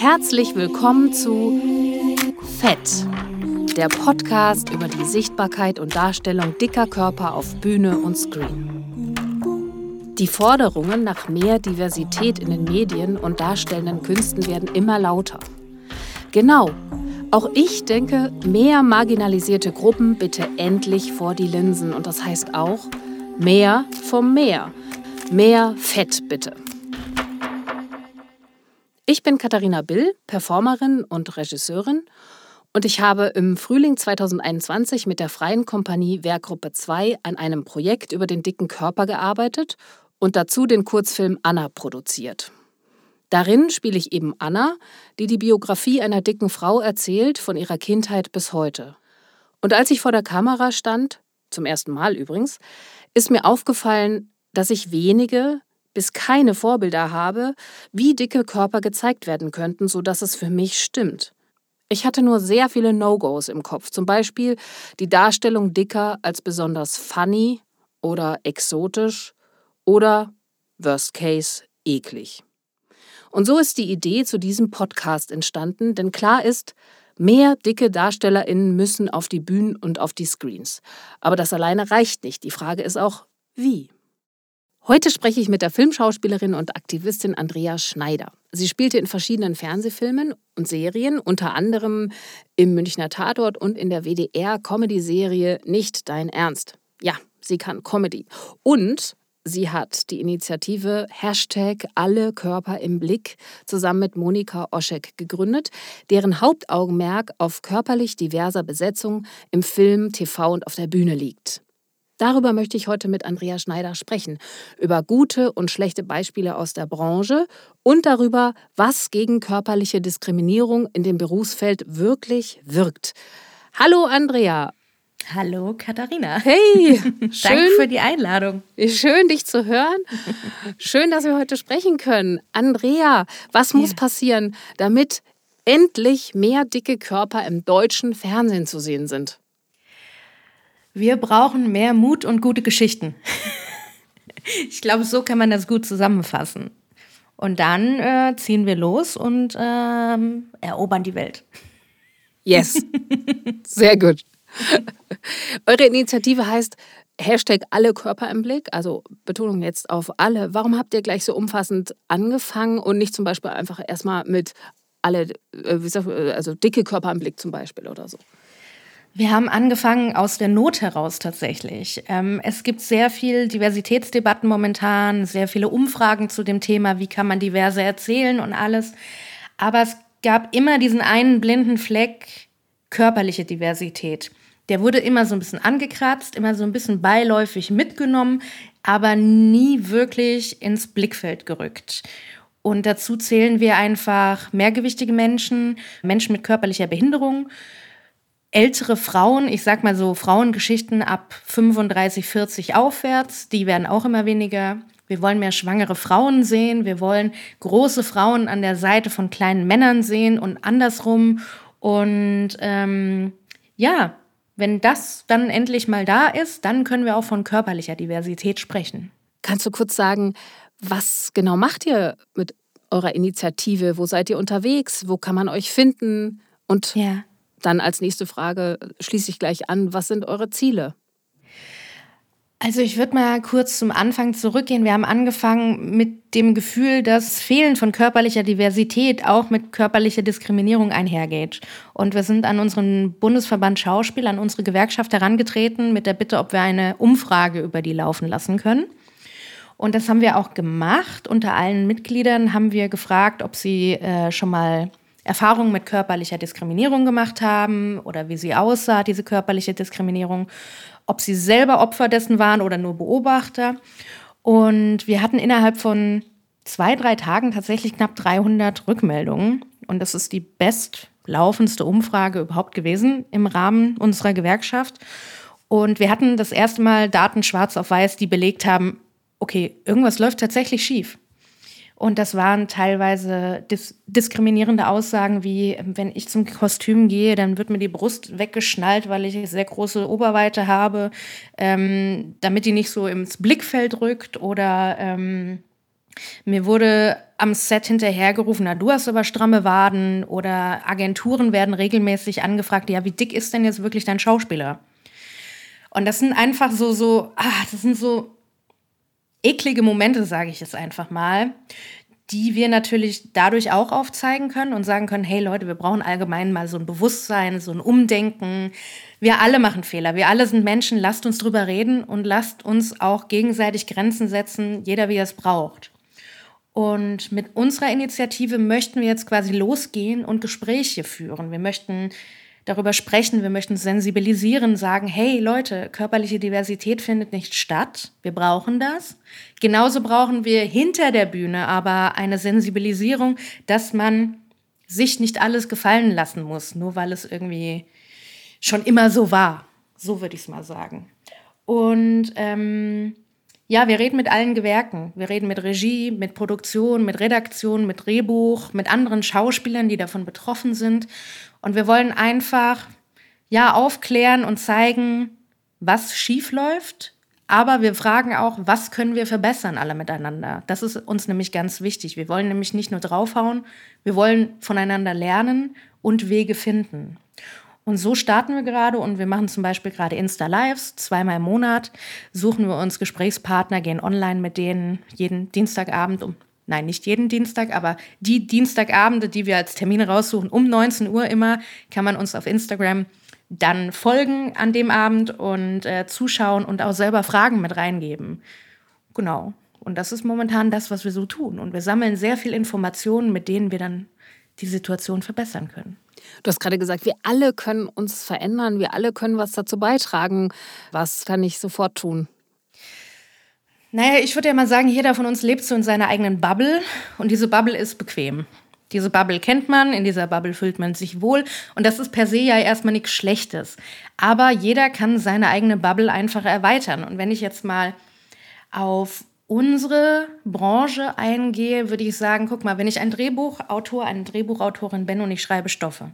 Herzlich willkommen zu Fett, der Podcast über die Sichtbarkeit und Darstellung dicker Körper auf Bühne und Screen. Die Forderungen nach mehr Diversität in den Medien und darstellenden Künsten werden immer lauter. Genau, auch ich denke, mehr marginalisierte Gruppen bitte endlich vor die Linsen und das heißt auch mehr vom Meer. Mehr Fett bitte. Ich bin Katharina Bill, Performerin und Regisseurin und ich habe im Frühling 2021 mit der Freien Kompanie Werkgruppe 2 an einem Projekt über den dicken Körper gearbeitet und dazu den Kurzfilm Anna produziert. Darin spiele ich eben Anna, die die Biografie einer dicken Frau erzählt, von ihrer Kindheit bis heute. Und als ich vor der Kamera stand, zum ersten Mal übrigens, ist mir aufgefallen, dass ich wenige, bis keine Vorbilder habe, wie dicke Körper gezeigt werden könnten, sodass es für mich stimmt. Ich hatte nur sehr viele No-Gos im Kopf, zum Beispiel die Darstellung dicker als besonders funny oder exotisch oder, worst case, eklig. Und so ist die Idee zu diesem Podcast entstanden, denn klar ist, mehr dicke DarstellerInnen müssen auf die Bühnen und auf die Screens. Aber das alleine reicht nicht. Die Frage ist auch, wie? Heute spreche ich mit der Filmschauspielerin und Aktivistin Andrea Schneider. Sie spielte in verschiedenen Fernsehfilmen und Serien, unter anderem im Münchner Tatort und in der WDR-Comedy-Serie Nicht dein Ernst. Ja, sie kann Comedy. Und sie hat die Initiative Hashtag Alle Körper im Blick zusammen mit Monika Oschek gegründet, deren Hauptaugenmerk auf körperlich diverser Besetzung im Film, TV und auf der Bühne liegt. Darüber möchte ich heute mit Andrea Schneider sprechen, über gute und schlechte Beispiele aus der Branche und darüber, was gegen körperliche Diskriminierung in dem Berufsfeld wirklich wirkt. Hallo Andrea. Hallo Katharina. Hey, schön Danke für die Einladung. Schön dich zu hören. Schön, dass wir heute sprechen können. Andrea, was muss ja. passieren, damit endlich mehr dicke Körper im deutschen Fernsehen zu sehen sind? Wir brauchen mehr Mut und gute Geschichten. ich glaube, so kann man das gut zusammenfassen. Und dann äh, ziehen wir los und ähm, erobern die Welt. Yes. Sehr gut. Eure Initiative heißt Hashtag alle Körper im Blick, also Betonung jetzt auf alle. Warum habt ihr gleich so umfassend angefangen und nicht zum Beispiel einfach erstmal mit alle, äh, also dicke Körper im Blick zum Beispiel oder so? Wir haben angefangen aus der Not heraus tatsächlich. Ähm, es gibt sehr viel Diversitätsdebatten momentan, sehr viele Umfragen zu dem Thema, wie kann man diverse erzählen und alles. Aber es gab immer diesen einen blinden Fleck körperliche Diversität. Der wurde immer so ein bisschen angekratzt, immer so ein bisschen beiläufig mitgenommen, aber nie wirklich ins Blickfeld gerückt. Und dazu zählen wir einfach mehrgewichtige Menschen, Menschen mit körperlicher Behinderung, ältere Frauen, ich sag mal so Frauengeschichten ab 35, 40 aufwärts, die werden auch immer weniger. Wir wollen mehr schwangere Frauen sehen, wir wollen große Frauen an der Seite von kleinen Männern sehen und andersrum. Und ähm, ja, wenn das dann endlich mal da ist, dann können wir auch von körperlicher Diversität sprechen. Kannst du kurz sagen, was genau macht ihr mit eurer Initiative? Wo seid ihr unterwegs? Wo kann man euch finden? Und ja. Dann als nächste Frage schließe ich gleich an, was sind eure Ziele? Also ich würde mal kurz zum Anfang zurückgehen. Wir haben angefangen mit dem Gefühl, dass Fehlen von körperlicher Diversität auch mit körperlicher Diskriminierung einhergeht. Und wir sind an unseren Bundesverband Schauspiel, an unsere Gewerkschaft herangetreten mit der Bitte, ob wir eine Umfrage über die laufen lassen können. Und das haben wir auch gemacht. Unter allen Mitgliedern haben wir gefragt, ob sie äh, schon mal Erfahrungen mit körperlicher Diskriminierung gemacht haben oder wie sie aussah, diese körperliche Diskriminierung, ob sie selber Opfer dessen waren oder nur Beobachter. Und wir hatten innerhalb von zwei, drei Tagen tatsächlich knapp 300 Rückmeldungen. Und das ist die bestlaufendste Umfrage überhaupt gewesen im Rahmen unserer Gewerkschaft. Und wir hatten das erste Mal Daten schwarz auf weiß, die belegt haben, okay, irgendwas läuft tatsächlich schief. Und das waren teilweise dis diskriminierende Aussagen wie, wenn ich zum Kostüm gehe, dann wird mir die Brust weggeschnallt, weil ich sehr große Oberweite habe, ähm, damit die nicht so ins Blickfeld rückt. Oder ähm, mir wurde am Set hinterhergerufen, na, du hast aber stramme Waden. Oder Agenturen werden regelmäßig angefragt, ja, wie dick ist denn jetzt wirklich dein Schauspieler? Und das sind einfach so, so, ah, das sind so eklige Momente, sage ich jetzt einfach mal, die wir natürlich dadurch auch aufzeigen können und sagen können, hey Leute, wir brauchen allgemein mal so ein Bewusstsein, so ein Umdenken. Wir alle machen Fehler, wir alle sind Menschen, lasst uns drüber reden und lasst uns auch gegenseitig Grenzen setzen, jeder wie er es braucht. Und mit unserer Initiative möchten wir jetzt quasi losgehen und Gespräche führen. Wir möchten darüber sprechen, wir möchten sensibilisieren, sagen, hey Leute, körperliche Diversität findet nicht statt, wir brauchen das. Genauso brauchen wir hinter der Bühne aber eine Sensibilisierung, dass man sich nicht alles gefallen lassen muss, nur weil es irgendwie schon immer so war. So würde ich es mal sagen. Und ähm, ja, wir reden mit allen Gewerken. Wir reden mit Regie, mit Produktion, mit Redaktion, mit Drehbuch, mit anderen Schauspielern, die davon betroffen sind. Und wir wollen einfach, ja, aufklären und zeigen, was schief läuft. Aber wir fragen auch, was können wir verbessern alle miteinander? Das ist uns nämlich ganz wichtig. Wir wollen nämlich nicht nur draufhauen, wir wollen voneinander lernen und Wege finden. Und so starten wir gerade und wir machen zum Beispiel gerade Insta-Lives, zweimal im Monat, suchen wir uns Gesprächspartner, gehen online mit denen jeden Dienstagabend um, nein, nicht jeden Dienstag, aber die Dienstagabende, die wir als Termine raussuchen, um 19 Uhr immer, kann man uns auf Instagram dann folgen an dem Abend und äh, zuschauen und auch selber Fragen mit reingeben. Genau. Und das ist momentan das, was wir so tun. Und wir sammeln sehr viel Informationen, mit denen wir dann die Situation verbessern können. Du hast gerade gesagt, wir alle können uns verändern, wir alle können was dazu beitragen. Was kann ich sofort tun? Naja, ich würde ja mal sagen, jeder von uns lebt so in seiner eigenen Bubble und diese Bubble ist bequem. Diese Bubble kennt man, in dieser Bubble fühlt man sich wohl und das ist per se ja erstmal nichts Schlechtes. Aber jeder kann seine eigene Bubble einfach erweitern. Und wenn ich jetzt mal auf unsere Branche eingehe, würde ich sagen, guck mal, wenn ich ein Drehbuchautor, eine Drehbuchautorin bin und ich schreibe Stoffe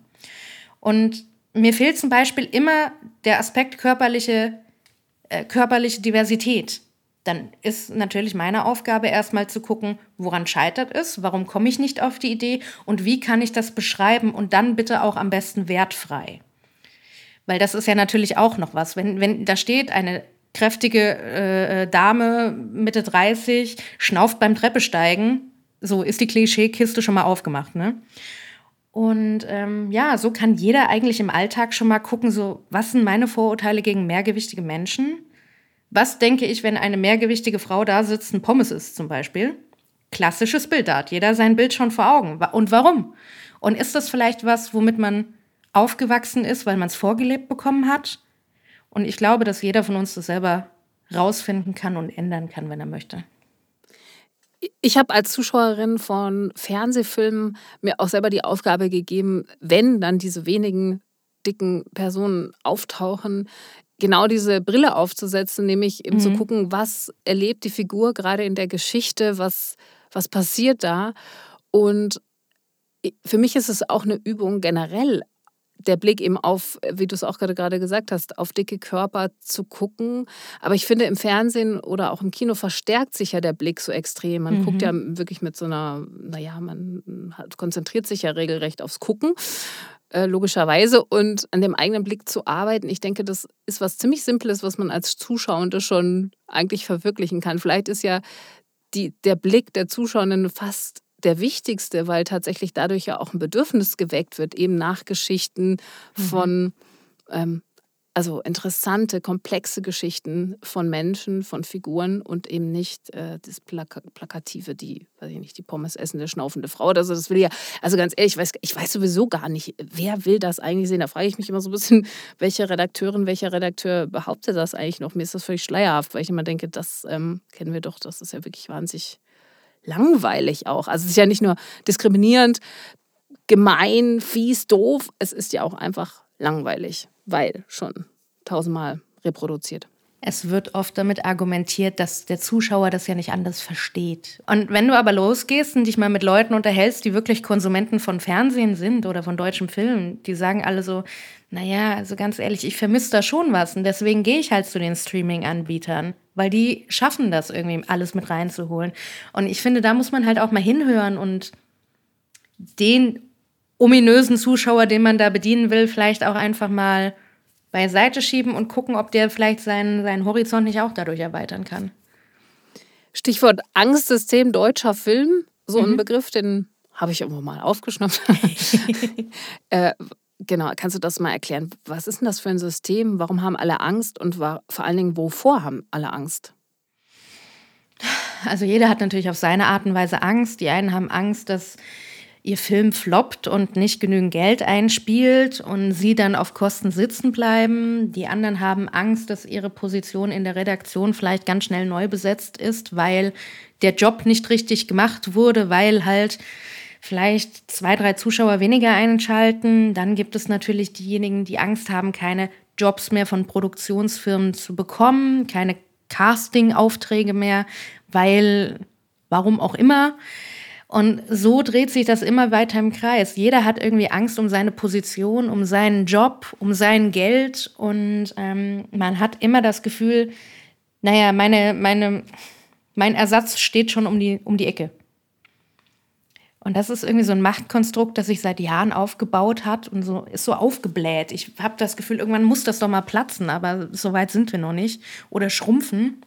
und mir fehlt zum Beispiel immer der Aspekt körperliche, äh, körperliche Diversität, dann ist natürlich meine Aufgabe erstmal zu gucken, woran scheitert es, warum komme ich nicht auf die Idee und wie kann ich das beschreiben und dann bitte auch am besten wertfrei. Weil das ist ja natürlich auch noch was. Wenn, wenn da steht, eine kräftige äh, äh, Dame, Mitte 30, schnauft beim Treppesteigen. So ist die Klischeekiste schon mal aufgemacht, ne? Und ähm, ja, so kann jeder eigentlich im Alltag schon mal gucken, so, was sind meine Vorurteile gegen mehrgewichtige Menschen? Was denke ich, wenn eine mehrgewichtige Frau da sitzt, ein Pommes ist zum Beispiel? Klassisches Bild, da hat jeder sein Bild schon vor Augen. Und warum? Und ist das vielleicht was, womit man aufgewachsen ist, weil man es vorgelebt bekommen hat? Und ich glaube, dass jeder von uns das selber rausfinden kann und ändern kann, wenn er möchte. Ich habe als Zuschauerin von Fernsehfilmen mir auch selber die Aufgabe gegeben, wenn dann diese wenigen dicken Personen auftauchen, genau diese Brille aufzusetzen, nämlich eben mhm. zu gucken, was erlebt die Figur gerade in der Geschichte, was, was passiert da. Und für mich ist es auch eine Übung generell der Blick eben auf, wie du es auch gerade gesagt hast, auf dicke Körper zu gucken. Aber ich finde, im Fernsehen oder auch im Kino verstärkt sich ja der Blick so extrem. Man mhm. guckt ja wirklich mit so einer, naja, man konzentriert sich ja regelrecht aufs Gucken, äh, logischerweise. Und an dem eigenen Blick zu arbeiten, ich denke, das ist was ziemlich Simples, was man als Zuschauende schon eigentlich verwirklichen kann. Vielleicht ist ja die, der Blick der Zuschauenden fast der wichtigste, weil tatsächlich dadurch ja auch ein Bedürfnis geweckt wird, eben nach Geschichten mhm. von, ähm, also interessante, komplexe Geschichten von Menschen, von Figuren und eben nicht äh, das Plaka Plakative, die, weiß ich nicht, die Pommes essende, schnaufende Frau. Also das will ja, also ganz ehrlich, ich weiß, ich weiß sowieso gar nicht, wer will das eigentlich sehen. Da frage ich mich immer so ein bisschen, welche Redakteurin, welcher Redakteur behauptet das eigentlich noch? Mir ist das völlig schleierhaft, weil ich immer denke, das ähm, kennen wir doch, das ist ja wirklich wahnsinnig langweilig auch. Also es ist ja nicht nur diskriminierend, gemein, fies, doof, es ist ja auch einfach langweilig, weil schon tausendmal reproduziert. Es wird oft damit argumentiert, dass der Zuschauer das ja nicht anders versteht. Und wenn du aber losgehst und dich mal mit Leuten unterhältst, die wirklich Konsumenten von Fernsehen sind oder von deutschem Film, die sagen alle so, naja, also ganz ehrlich, ich vermisse da schon was und deswegen gehe ich halt zu den Streaming-Anbietern, weil die schaffen das irgendwie alles mit reinzuholen. Und ich finde, da muss man halt auch mal hinhören und den ominösen Zuschauer, den man da bedienen will, vielleicht auch einfach mal beiseite schieben und gucken, ob der vielleicht seinen, seinen Horizont nicht auch dadurch erweitern kann. Stichwort Angstsystem deutscher Film, so mhm. ein Begriff, den habe ich irgendwo mal aufgeschnappt. äh, genau, kannst du das mal erklären? Was ist denn das für ein System? Warum haben alle Angst und vor allen Dingen, wovor haben alle Angst? Also jeder hat natürlich auf seine Art und Weise Angst. Die einen haben Angst, dass ihr Film floppt und nicht genügend Geld einspielt und sie dann auf Kosten sitzen bleiben. Die anderen haben Angst, dass ihre Position in der Redaktion vielleicht ganz schnell neu besetzt ist, weil der Job nicht richtig gemacht wurde, weil halt vielleicht zwei, drei Zuschauer weniger einschalten. Dann gibt es natürlich diejenigen, die Angst haben, keine Jobs mehr von Produktionsfirmen zu bekommen, keine Casting-Aufträge mehr, weil, warum auch immer, und so dreht sich das immer weiter im Kreis. Jeder hat irgendwie Angst um seine Position, um seinen Job, um sein Geld. Und ähm, man hat immer das Gefühl, naja, meine, meine, mein Ersatz steht schon um die, um die Ecke. Und das ist irgendwie so ein Machtkonstrukt, das sich seit Jahren aufgebaut hat und so ist so aufgebläht. Ich habe das Gefühl, irgendwann muss das doch mal platzen, aber so weit sind wir noch nicht. Oder schrumpfen.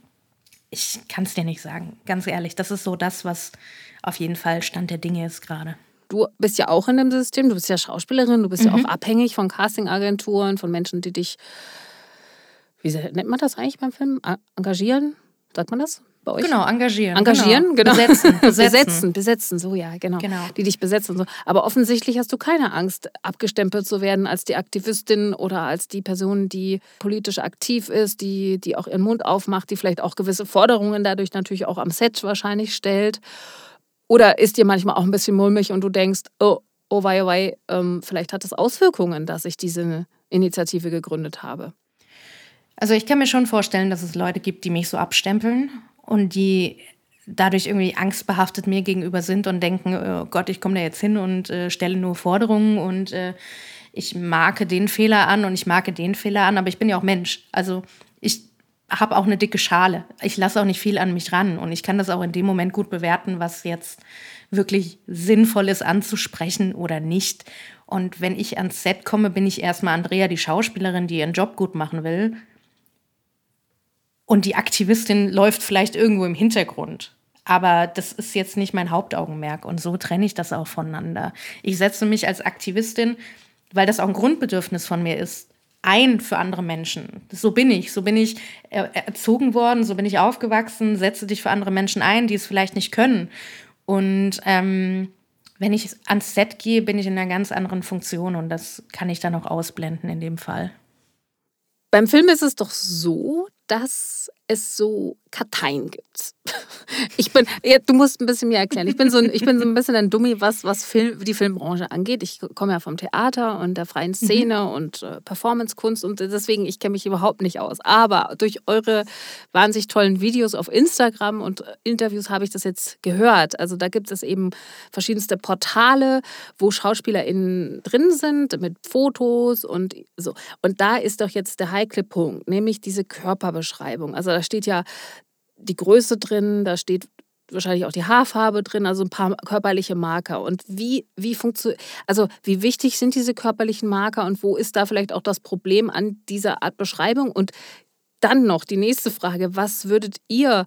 Ich kann es dir nicht sagen, ganz ehrlich. Das ist so das, was auf jeden Fall Stand der Dinge ist gerade. Du bist ja auch in dem System, du bist ja Schauspielerin, du bist mhm. ja auch abhängig von Castingagenturen, von Menschen, die dich, wie nennt man das eigentlich beim Film? Engagieren? Sagt man das? bei euch? Genau, engagieren. Engagieren, genau. genau. Besetzen, besetzen. besetzen. Besetzen, so ja, genau. genau. Die dich besetzen. So. Aber offensichtlich hast du keine Angst, abgestempelt zu werden als die Aktivistin oder als die Person, die politisch aktiv ist, die, die auch ihren Mund aufmacht, die vielleicht auch gewisse Forderungen dadurch natürlich auch am Set wahrscheinlich stellt. Oder ist dir manchmal auch ein bisschen mulmig und du denkst, oh, oh wei, oh wei, ähm, vielleicht hat es Auswirkungen, dass ich diese Initiative gegründet habe? Also ich kann mir schon vorstellen, dass es Leute gibt, die mich so abstempeln und die dadurch irgendwie angstbehaftet mir gegenüber sind und denken, oh Gott, ich komme da jetzt hin und äh, stelle nur Forderungen und äh, ich marke den Fehler an und ich marke den Fehler an, aber ich bin ja auch Mensch. Also ich habe auch eine dicke Schale. Ich lasse auch nicht viel an mich ran und ich kann das auch in dem Moment gut bewerten, was jetzt wirklich sinnvoll ist anzusprechen oder nicht. Und wenn ich ans Set komme, bin ich erstmal Andrea, die Schauspielerin, die ihren Job gut machen will. Und die Aktivistin läuft vielleicht irgendwo im Hintergrund. Aber das ist jetzt nicht mein Hauptaugenmerk. Und so trenne ich das auch voneinander. Ich setze mich als Aktivistin, weil das auch ein Grundbedürfnis von mir ist, ein für andere Menschen. So bin ich. So bin ich erzogen worden, so bin ich aufgewachsen. Setze dich für andere Menschen ein, die es vielleicht nicht können. Und ähm, wenn ich ans Set gehe, bin ich in einer ganz anderen Funktion und das kann ich dann auch ausblenden in dem Fall. Beim Film ist es doch so, dass es so Karteien gibt. Ich bin, ja, du musst ein bisschen mir erklären. Ich bin so ein, ich bin so ein bisschen ein Dummi, was, was Film, die Filmbranche angeht. Ich komme ja vom Theater und der freien mhm. Szene mhm. und äh, Performancekunst und deswegen, ich kenne mich überhaupt nicht aus. Aber durch eure wahnsinnig tollen Videos auf Instagram und Interviews habe ich das jetzt gehört. Also da gibt es eben verschiedenste Portale, wo SchauspielerInnen drin sind mit Fotos und so. Und da ist doch jetzt der heikle Punkt, nämlich diese Körperbeschreibung. Also da steht ja die Größe drin, da steht wahrscheinlich auch die Haarfarbe drin, also ein paar körperliche Marker. Und wie, wie funktioniert, also wie wichtig sind diese körperlichen Marker und wo ist da vielleicht auch das Problem an dieser Art Beschreibung? Und dann noch die nächste Frage, was würdet ihr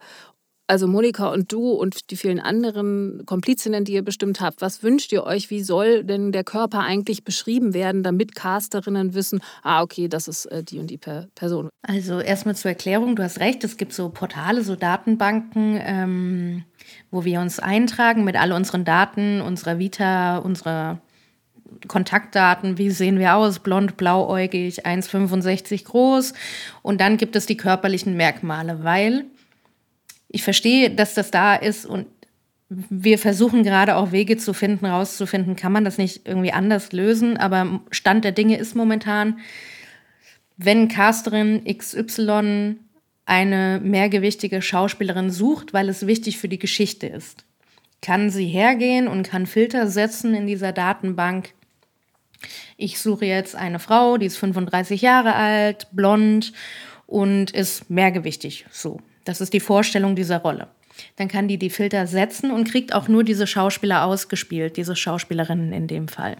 also Monika und du und die vielen anderen Komplizinnen, die ihr bestimmt habt, was wünscht ihr euch? Wie soll denn der Körper eigentlich beschrieben werden, damit Casterinnen wissen, ah, okay, das ist äh, die und die Person? Also erstmal zur Erklärung, du hast recht, es gibt so Portale, so Datenbanken, ähm, wo wir uns eintragen mit all unseren Daten, unserer Vita, unserer Kontaktdaten, wie sehen wir aus, blond, blauäugig, 1,65 groß. Und dann gibt es die körperlichen Merkmale, weil ich verstehe, dass das da ist und wir versuchen gerade auch Wege zu finden, rauszufinden, kann man das nicht irgendwie anders lösen. Aber Stand der Dinge ist momentan, wenn Casterin XY eine mehrgewichtige Schauspielerin sucht, weil es wichtig für die Geschichte ist. Kann sie hergehen und kann Filter setzen in dieser Datenbank. Ich suche jetzt eine Frau, die ist 35 Jahre alt, blond und ist mehrgewichtig. So, das ist die Vorstellung dieser Rolle. Dann kann die die Filter setzen und kriegt auch nur diese Schauspieler ausgespielt, diese Schauspielerinnen in dem Fall.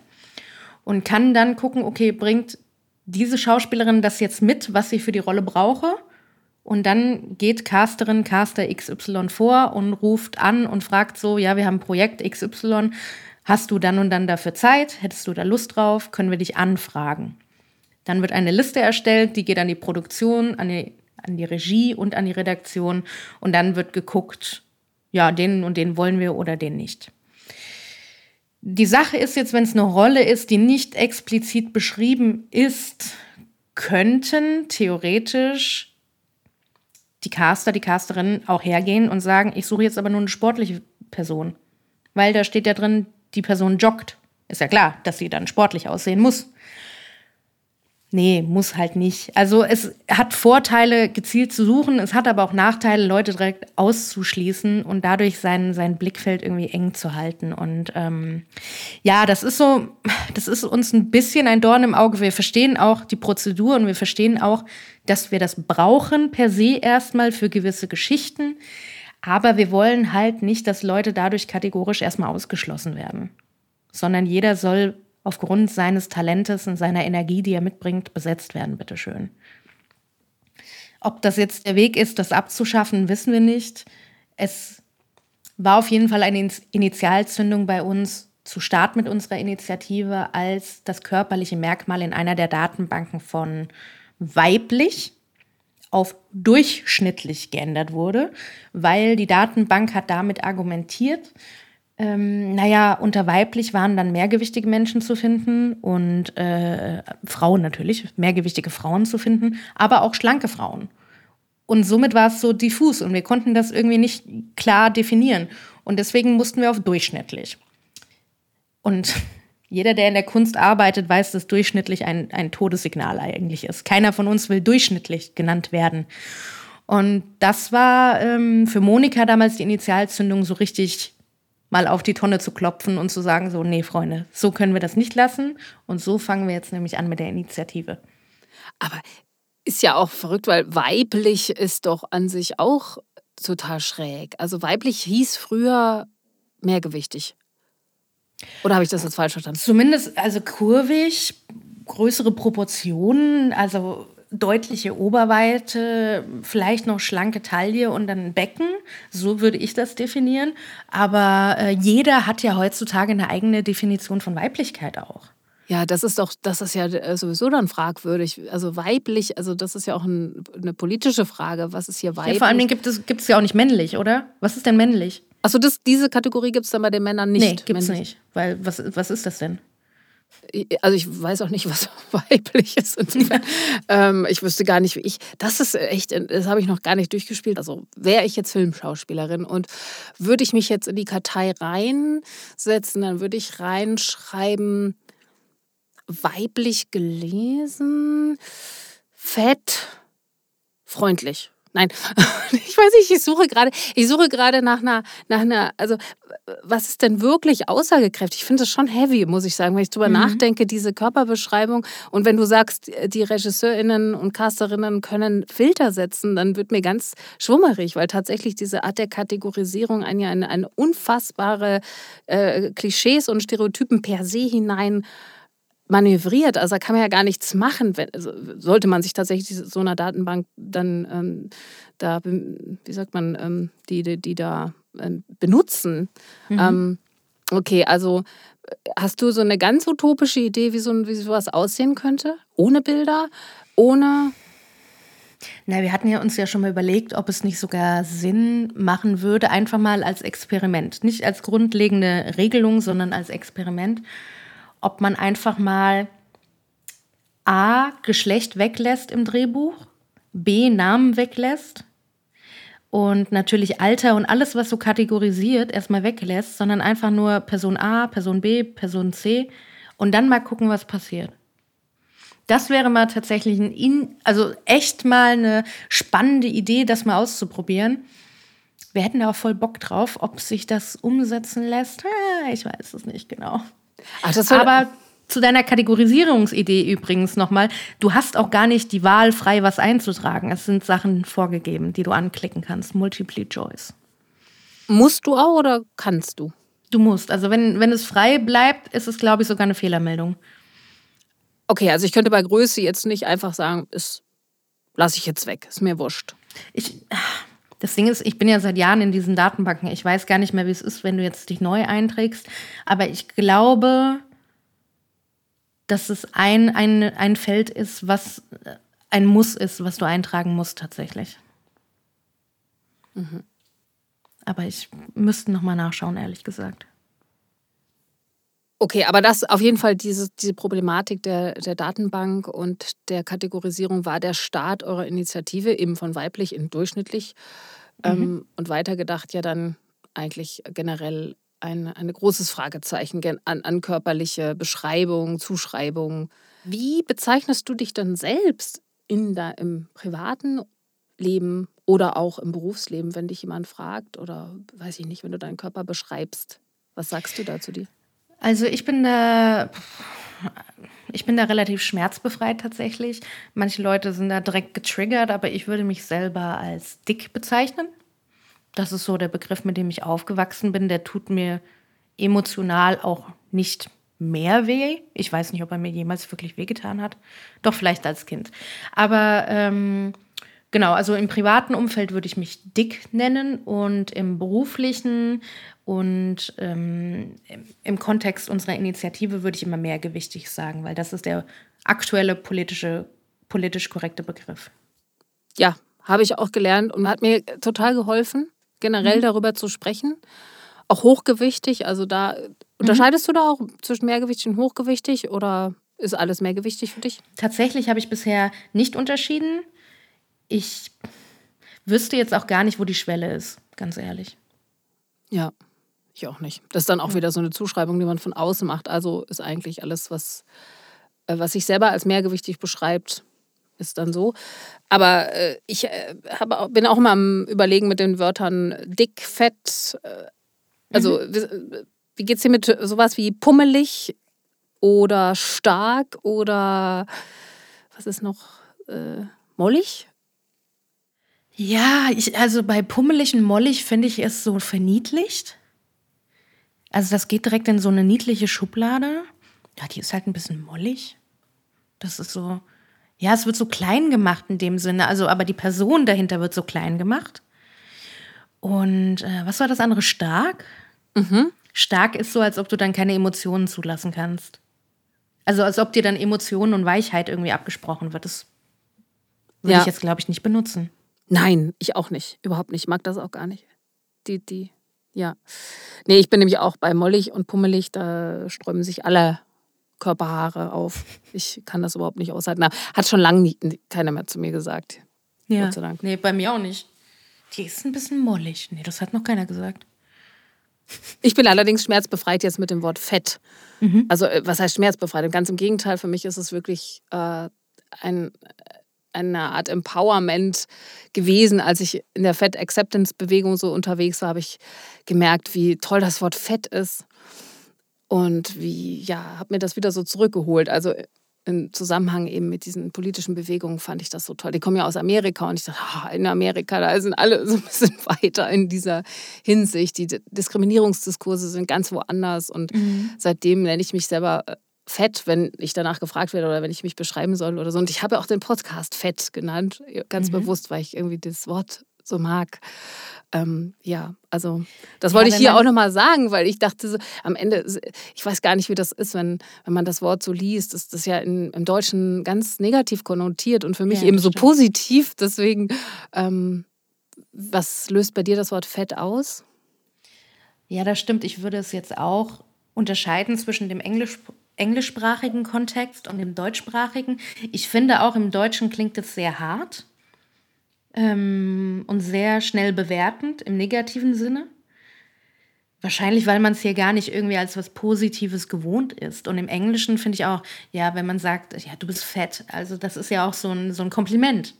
Und kann dann gucken, okay, bringt diese Schauspielerin das jetzt mit, was ich für die Rolle brauche? Und dann geht Casterin, Caster XY vor und ruft an und fragt so, ja, wir haben Projekt XY, hast du dann und dann dafür Zeit? Hättest du da Lust drauf? Können wir dich anfragen? Dann wird eine Liste erstellt, die geht an die Produktion, an die, an die Regie und an die Redaktion und dann wird geguckt, ja, den und den wollen wir oder den nicht. Die Sache ist jetzt, wenn es eine Rolle ist, die nicht explizit beschrieben ist, könnten theoretisch die Caster, die Casterinnen auch hergehen und sagen, ich suche jetzt aber nur eine sportliche Person. Weil da steht ja drin, die Person joggt. Ist ja klar, dass sie dann sportlich aussehen muss. Nee, muss halt nicht. Also es hat Vorteile, gezielt zu suchen, es hat aber auch Nachteile, Leute direkt auszuschließen und dadurch sein, sein Blickfeld irgendwie eng zu halten. Und ähm, ja, das ist so, das ist uns ein bisschen ein Dorn im Auge. Wir verstehen auch die Prozedur und wir verstehen auch, dass wir das brauchen per se erstmal für gewisse Geschichten. Aber wir wollen halt nicht, dass Leute dadurch kategorisch erstmal ausgeschlossen werden, sondern jeder soll aufgrund seines Talentes und seiner Energie, die er mitbringt, besetzt werden, bitteschön. Ob das jetzt der Weg ist, das abzuschaffen, wissen wir nicht. Es war auf jeden Fall eine Initialzündung bei uns zu Start mit unserer Initiative, als das körperliche Merkmal in einer der Datenbanken von weiblich auf durchschnittlich geändert wurde, weil die Datenbank hat damit argumentiert, ähm, naja, unter weiblich waren dann mehrgewichtige Menschen zu finden und äh, Frauen natürlich, mehrgewichtige Frauen zu finden, aber auch schlanke Frauen. Und somit war es so diffus und wir konnten das irgendwie nicht klar definieren. Und deswegen mussten wir auf durchschnittlich. Und jeder, der in der Kunst arbeitet, weiß, dass durchschnittlich ein, ein Todessignal eigentlich ist. Keiner von uns will durchschnittlich genannt werden. Und das war ähm, für Monika damals die Initialzündung, so richtig mal auf die Tonne zu klopfen und zu sagen, so, nee, Freunde, so können wir das nicht lassen. Und so fangen wir jetzt nämlich an mit der Initiative. Aber ist ja auch verrückt, weil weiblich ist doch an sich auch total schräg. Also weiblich hieß früher mehrgewichtig. Oder habe ich das jetzt falsch verstanden? Zumindest, also kurvig, größere Proportionen, also deutliche Oberweite, vielleicht noch schlanke Taille und dann ein Becken. So würde ich das definieren. Aber äh, jeder hat ja heutzutage eine eigene Definition von Weiblichkeit auch. Ja, das ist doch, das ist ja äh, sowieso dann fragwürdig. Also weiblich, also das ist ja auch ein, eine politische Frage. Was ist hier weiblich? Ja, vor allem gibt es, gibt es ja auch nicht männlich, oder? Was ist denn männlich? Achso, diese Kategorie gibt es dann bei den Männern nicht. Nee, gibt es nicht. Weil was, was ist das denn? Also ich weiß auch nicht, was weiblich ist. ähm, ich wüsste gar nicht, wie ich. Das ist echt, das habe ich noch gar nicht durchgespielt. Also wäre ich jetzt Filmschauspielerin und würde ich mich jetzt in die Kartei reinsetzen, dann würde ich reinschreiben, weiblich gelesen, fett, freundlich. Nein, ich weiß nicht, ich suche gerade, ich suche gerade nach einer, nach einer, also was ist denn wirklich aussagekräftig? Ich finde es schon heavy, muss ich sagen, wenn ich drüber mhm. nachdenke, diese Körperbeschreibung. Und wenn du sagst, die RegisseurInnen und Casterinnen können Filter setzen, dann wird mir ganz schwummerig, weil tatsächlich diese Art der Kategorisierung eine, eine, eine unfassbare äh, Klischees und Stereotypen per se hinein manövriert. Also da kann man ja gar nichts machen. Wenn, also sollte man sich tatsächlich so einer Datenbank dann ähm, da, wie sagt man, ähm, die, die, die, da ähm, benutzen. Mhm. Ähm, okay, also hast du so eine ganz utopische Idee, wie, so, wie sowas aussehen könnte? Ohne Bilder? Ohne na, wir hatten ja uns ja schon mal überlegt, ob es nicht sogar Sinn machen würde, einfach mal als Experiment, nicht als grundlegende Regelung, sondern als Experiment, ob man einfach mal A, Geschlecht weglässt im Drehbuch, B, Namen weglässt und natürlich Alter und alles, was so kategorisiert, erstmal weglässt, sondern einfach nur Person A, Person B, Person C und dann mal gucken, was passiert. Das wäre mal tatsächlich ein, in, also echt mal eine spannende Idee, das mal auszuprobieren. Wir hätten da auch voll Bock drauf, ob sich das umsetzen lässt. Ich weiß es nicht genau. Ach, Aber zu deiner Kategorisierungsidee übrigens nochmal. Du hast auch gar nicht die Wahl, frei was einzutragen. Es sind Sachen vorgegeben, die du anklicken kannst. Multiple Choice. Musst du auch oder kannst du? Du musst. Also wenn, wenn es frei bleibt, ist es, glaube ich, sogar eine Fehlermeldung. Okay, also ich könnte bei Größe jetzt nicht einfach sagen, ist lasse ich jetzt weg, ist mir wurscht. Ich, das Ding ist, ich bin ja seit Jahren in diesen Datenbanken. Ich weiß gar nicht mehr, wie es ist, wenn du jetzt dich neu einträgst. Aber ich glaube, dass es ein, ein, ein Feld ist, was ein Muss ist, was du eintragen musst tatsächlich. Mhm. Aber ich müsste noch mal nachschauen, ehrlich gesagt. Okay, aber das auf jeden Fall diese, diese Problematik der, der Datenbank und der Kategorisierung war der Start eurer Initiative eben von weiblich in durchschnittlich mhm. ähm, und weitergedacht ja dann eigentlich generell ein, ein großes Fragezeichen an, an körperliche Beschreibung, Zuschreibung. Wie bezeichnest du dich dann selbst in da, im privaten Leben oder auch im Berufsleben, wenn dich jemand fragt oder weiß ich nicht, wenn du deinen Körper beschreibst? Was sagst du da zu dir? Also ich bin da, ich bin da relativ schmerzbefreit tatsächlich. Manche Leute sind da direkt getriggert, aber ich würde mich selber als dick bezeichnen. Das ist so der Begriff, mit dem ich aufgewachsen bin. Der tut mir emotional auch nicht mehr weh. Ich weiß nicht, ob er mir jemals wirklich wehgetan hat. Doch vielleicht als Kind. Aber ähm, genau, also im privaten Umfeld würde ich mich dick nennen und im beruflichen und ähm, im Kontext unserer Initiative würde ich immer mehrgewichtig sagen, weil das ist der aktuelle politische, politisch korrekte Begriff. Ja, habe ich auch gelernt und hat mir total geholfen generell mhm. darüber zu sprechen. Auch hochgewichtig, also da unterscheidest mhm. du da auch zwischen mehrgewichtig und hochgewichtig oder ist alles mehrgewichtig für dich? Tatsächlich habe ich bisher nicht unterschieden. Ich wüsste jetzt auch gar nicht, wo die Schwelle ist, ganz ehrlich. Ja, ich auch nicht. Das ist dann auch ja. wieder so eine Zuschreibung, die man von außen macht. Also ist eigentlich alles, was, äh, was sich selber als mehrgewichtig beschreibt, ist dann so. Aber äh, ich äh, hab, bin auch immer am Überlegen mit den Wörtern dick, fett. Äh, also, mhm. wie, wie geht es dir mit sowas wie pummelig oder stark oder was ist noch? Äh, mollig? Ja, ich, also bei pummelig und mollig finde ich es so verniedlicht. Also das geht direkt in so eine niedliche Schublade. Ja, die ist halt ein bisschen mollig. Das ist so, ja, es wird so klein gemacht in dem Sinne, also aber die Person dahinter wird so klein gemacht. Und äh, was war das andere? Stark? Mhm. Stark ist so, als ob du dann keine Emotionen zulassen kannst. Also als ob dir dann Emotionen und Weichheit irgendwie abgesprochen wird. Das würde ja. ich jetzt, glaube ich, nicht benutzen. Nein, ich auch nicht. Überhaupt nicht. Ich mag das auch gar nicht. Die, die, ja. Nee, ich bin nämlich auch bei mollig und pummelig, da sträuben sich alle Körperhaare auf. Ich kann das überhaupt nicht aushalten. Hat schon lange nie, keiner mehr zu mir gesagt. Ja. Gott sei Dank. Nee, bei mir auch nicht. Die ist ein bisschen mollig. Nee, das hat noch keiner gesagt. Ich bin allerdings schmerzbefreit jetzt mit dem Wort Fett. Mhm. Also, äh, was heißt schmerzbefreit? Ganz im Gegenteil, für mich ist es wirklich äh, ein, eine Art Empowerment gewesen. Als ich in der Fett Acceptance Bewegung so unterwegs war, habe ich gemerkt, wie toll das Wort Fett ist. Und wie, ja, habe mir das wieder so zurückgeholt. Also im Zusammenhang eben mit diesen politischen Bewegungen fand ich das so toll. Die kommen ja aus Amerika und ich dachte, oh, in Amerika, da sind alle so ein bisschen weiter in dieser Hinsicht. Die Diskriminierungsdiskurse sind ganz woanders und mhm. seitdem nenne ich mich selber äh, fett, wenn ich danach gefragt werde oder wenn ich mich beschreiben soll oder so. Und ich habe auch den Podcast fett genannt, ganz mhm. bewusst, weil ich irgendwie das Wort so mag. Ähm, ja, also das wollte ja, ich hier auch nochmal sagen, weil ich dachte, so, am Ende, ich weiß gar nicht, wie das ist, wenn, wenn man das Wort so liest, ist das ja in, im Deutschen ganz negativ konnotiert und für mich ja, eben so stimmt. positiv. Deswegen, ähm, was löst bei dir das Wort Fett aus? Ja, das stimmt. Ich würde es jetzt auch unterscheiden zwischen dem Englisch, englischsprachigen Kontext und dem deutschsprachigen. Ich finde auch im Deutschen klingt es sehr hart ähm, und sehr schnell bewertend im negativen Sinne. Wahrscheinlich, weil man es hier gar nicht irgendwie als was Positives gewohnt ist. Und im Englischen finde ich auch, ja, wenn man sagt, ja, du bist fett, also das ist ja auch so ein, so ein Kompliment